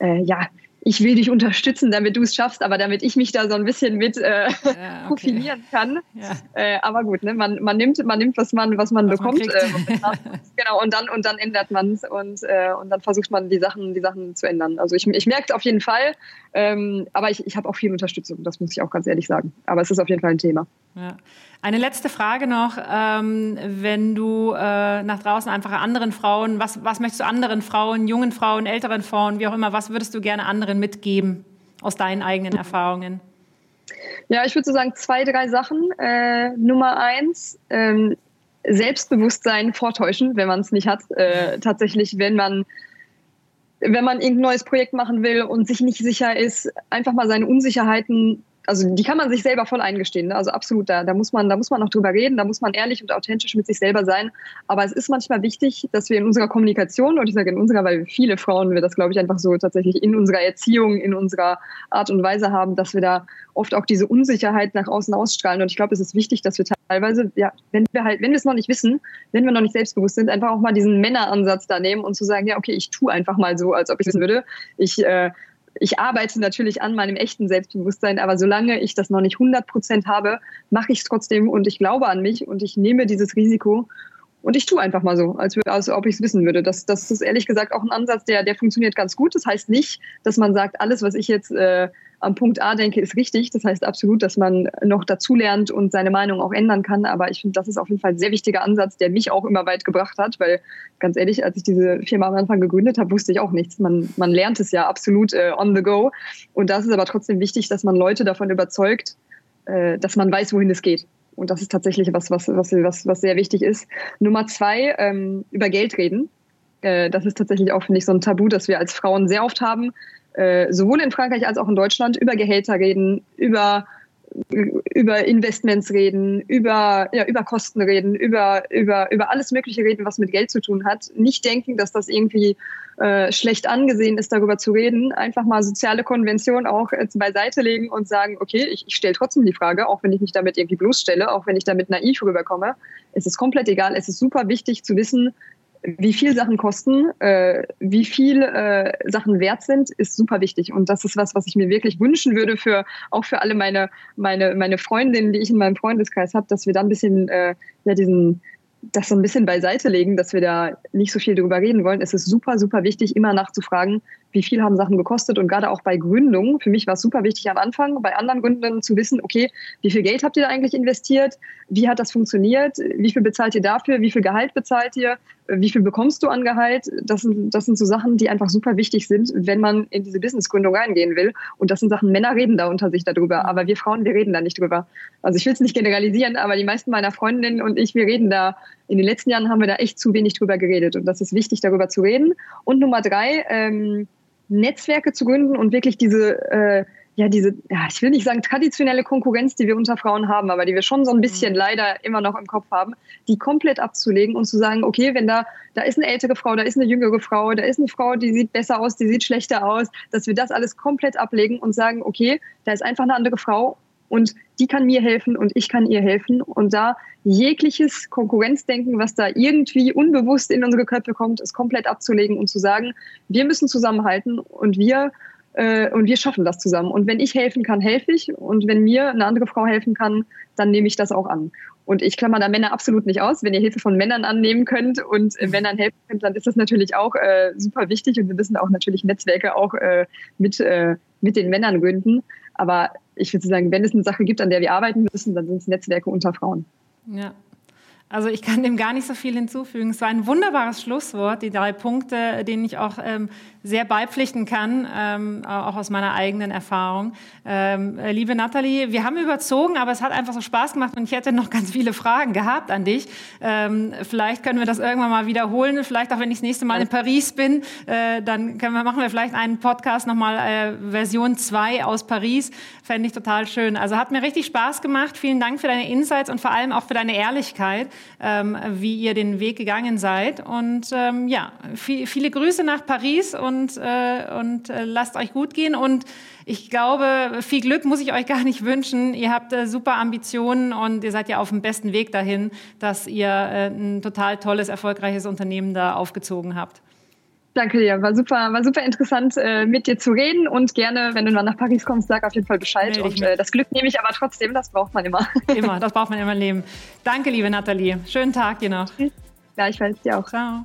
äh, ja, ich will dich unterstützen, damit du es schaffst, aber damit ich mich da so ein bisschen mit äh, ja, okay. <laughs> profilieren kann. Ja. Äh, aber gut, ne, man, man, nimmt, man nimmt, was man, was man was bekommt. Man äh, <laughs> genau, und dann, und dann ändert man es und, äh, und dann versucht man die Sachen, die Sachen zu ändern. Also ich, ich merke es auf jeden Fall, ähm, aber ich, ich habe auch viel Unterstützung, das muss ich auch ganz ehrlich sagen. Aber es ist auf jeden Fall ein Thema. Ja. Eine letzte Frage noch. Ähm, wenn du äh, nach draußen einfach anderen Frauen, was, was möchtest du anderen Frauen, jungen Frauen, älteren Frauen, wie auch immer, was würdest du gerne anderen mitgeben aus deinen eigenen Erfahrungen? Ja, ich würde so sagen, zwei, drei Sachen. Äh, Nummer eins, ähm, Selbstbewusstsein vortäuschen, wenn man es nicht hat. Äh, tatsächlich, wenn man wenn man irgendein neues Projekt machen will und sich nicht sicher ist, einfach mal seine Unsicherheiten also die kann man sich selber voll eingestehen. Ne? Also absolut, da, da, muss man, da muss man noch drüber reden, da muss man ehrlich und authentisch mit sich selber sein. Aber es ist manchmal wichtig, dass wir in unserer Kommunikation, und ich sage in unserer, weil viele Frauen wir das, glaube ich, einfach so tatsächlich in unserer Erziehung, in unserer Art und Weise haben, dass wir da oft auch diese Unsicherheit nach außen ausstrahlen. Und ich glaube, es ist wichtig, dass wir teilweise, ja, wenn wir halt, wenn wir es noch nicht wissen, wenn wir noch nicht selbstbewusst sind, einfach auch mal diesen Männeransatz da nehmen und zu sagen, ja, okay, ich tue einfach mal so, als ob ich es wissen würde. Ich äh, ich arbeite natürlich an meinem echten Selbstbewusstsein, aber solange ich das noch nicht 100 Prozent habe, mache ich es trotzdem und ich glaube an mich und ich nehme dieses Risiko und ich tue einfach mal so, als, als ob ich es wissen würde. Das, das ist ehrlich gesagt auch ein Ansatz, der, der funktioniert ganz gut. Das heißt nicht, dass man sagt, alles, was ich jetzt äh, am Punkt A denke, ist richtig. Das heißt absolut, dass man noch dazulernt und seine Meinung auch ändern kann. Aber ich finde, das ist auf jeden Fall ein sehr wichtiger Ansatz, der mich auch immer weit gebracht hat, weil ganz ehrlich, als ich diese Firma am Anfang gegründet habe, wusste ich auch nichts. Man, man lernt es ja absolut äh, on the go. Und das ist aber trotzdem wichtig, dass man Leute davon überzeugt, äh, dass man weiß, wohin es geht. Und das ist tatsächlich was, was, was, was, was sehr wichtig ist. Nummer zwei, ähm, über Geld reden. Äh, das ist tatsächlich auch, finde ich, so ein Tabu, das wir als Frauen sehr oft haben. Äh, sowohl in Frankreich als auch in Deutschland über Gehälter reden, über über Investments reden, über, ja, über Kosten reden, über, über, über alles Mögliche reden, was mit Geld zu tun hat. Nicht denken, dass das irgendwie äh, schlecht angesehen ist, darüber zu reden. Einfach mal soziale Konvention auch äh, beiseite legen und sagen, okay, ich, ich stelle trotzdem die Frage, auch wenn ich mich damit irgendwie bloßstelle, auch wenn ich damit naiv rüberkomme. Es ist komplett egal. Es ist super wichtig zu wissen, wie viel Sachen kosten, äh, wie viel äh, Sachen wert sind, ist super wichtig. Und das ist was, was ich mir wirklich wünschen würde für auch für alle meine meine meine Freundinnen, die ich in meinem Freundeskreis habe, dass wir da ein bisschen äh, ja diesen das so ein bisschen beiseite legen, dass wir da nicht so viel drüber reden wollen. Es ist super, super wichtig, immer nachzufragen, wie viel haben Sachen gekostet und gerade auch bei Gründung. Für mich war es super wichtig am Anfang, bei anderen Gründern zu wissen, okay, wie viel Geld habt ihr da eigentlich investiert? Wie hat das funktioniert? Wie viel bezahlt ihr dafür? Wie viel Gehalt bezahlt ihr? Wie viel bekommst du an Gehalt? Das sind, das sind so Sachen, die einfach super wichtig sind, wenn man in diese Businessgründung reingehen will. Und das sind Sachen, Männer reden da unter sich darüber, aber wir Frauen, wir reden da nicht drüber. Also ich will es nicht generalisieren, aber die meisten meiner Freundinnen und ich, wir reden da, in den letzten Jahren haben wir da echt zu wenig drüber geredet. Und das ist wichtig, darüber zu reden. Und Nummer drei, ähm, Netzwerke zu gründen und wirklich diese, äh, ja, diese, ja, ich will nicht sagen traditionelle Konkurrenz, die wir unter Frauen haben, aber die wir schon so ein bisschen mhm. leider immer noch im Kopf haben, die komplett abzulegen und zu sagen, okay, wenn da, da ist eine ältere Frau, da ist eine jüngere Frau, da ist eine Frau, die sieht besser aus, die sieht schlechter aus, dass wir das alles komplett ablegen und sagen, okay, da ist einfach eine andere Frau und die kann mir helfen und ich kann ihr helfen und da jegliches Konkurrenzdenken, was da irgendwie unbewusst in unsere Köpfe kommt, ist komplett abzulegen und zu sagen, wir müssen zusammenhalten und wir äh, und wir schaffen das zusammen. Und wenn ich helfen kann, helfe ich. Und wenn mir eine andere Frau helfen kann, dann nehme ich das auch an. Und ich klammer da Männer absolut nicht aus. Wenn ihr Hilfe von Männern annehmen könnt und äh, Männern helfen könnt, dann ist das natürlich auch äh, super wichtig. Und wir müssen auch natürlich Netzwerke auch äh, mit, äh, mit den Männern gründen. Aber ich würde sagen, wenn es eine Sache gibt, an der wir arbeiten müssen, dann sind es Netzwerke unter Frauen. Ja, also ich kann dem gar nicht so viel hinzufügen. Es war ein wunderbares Schlusswort, die drei Punkte, denen ich auch ähm, sehr beipflichten kann, ähm, auch aus meiner eigenen Erfahrung. Ähm, äh, liebe Nathalie, wir haben überzogen, aber es hat einfach so Spaß gemacht und ich hätte noch ganz viele Fragen gehabt an dich. Ähm, vielleicht können wir das irgendwann mal wiederholen, vielleicht auch wenn ich das nächste Mal in Paris bin, äh, dann können wir, machen wir vielleicht einen Podcast nochmal äh, Version 2 aus Paris. Fände ich total schön. Also hat mir richtig Spaß gemacht. Vielen Dank für deine Insights und vor allem auch für deine Ehrlichkeit, ähm, wie ihr den Weg gegangen seid. Und ähm, ja, viel, viele Grüße nach Paris und äh, und äh, lasst euch gut gehen. Und ich glaube, viel Glück muss ich euch <laughs> gar nicht wünschen. Ihr habt äh, super Ambitionen und ihr seid ja auf dem besten Weg dahin, dass ihr äh, ein total tolles, erfolgreiches Unternehmen da aufgezogen habt. Danke dir, war super, war super interessant, äh, mit dir zu reden und gerne, wenn du mal nach Paris kommst, sag auf jeden Fall Bescheid. Und äh, das Glück nehme ich aber trotzdem, das braucht man immer. <laughs> Immer, das braucht man immer im Leben. Danke, liebe Nathalie. Schönen Tag dir noch. Gleichfalls dir auch. Ciao.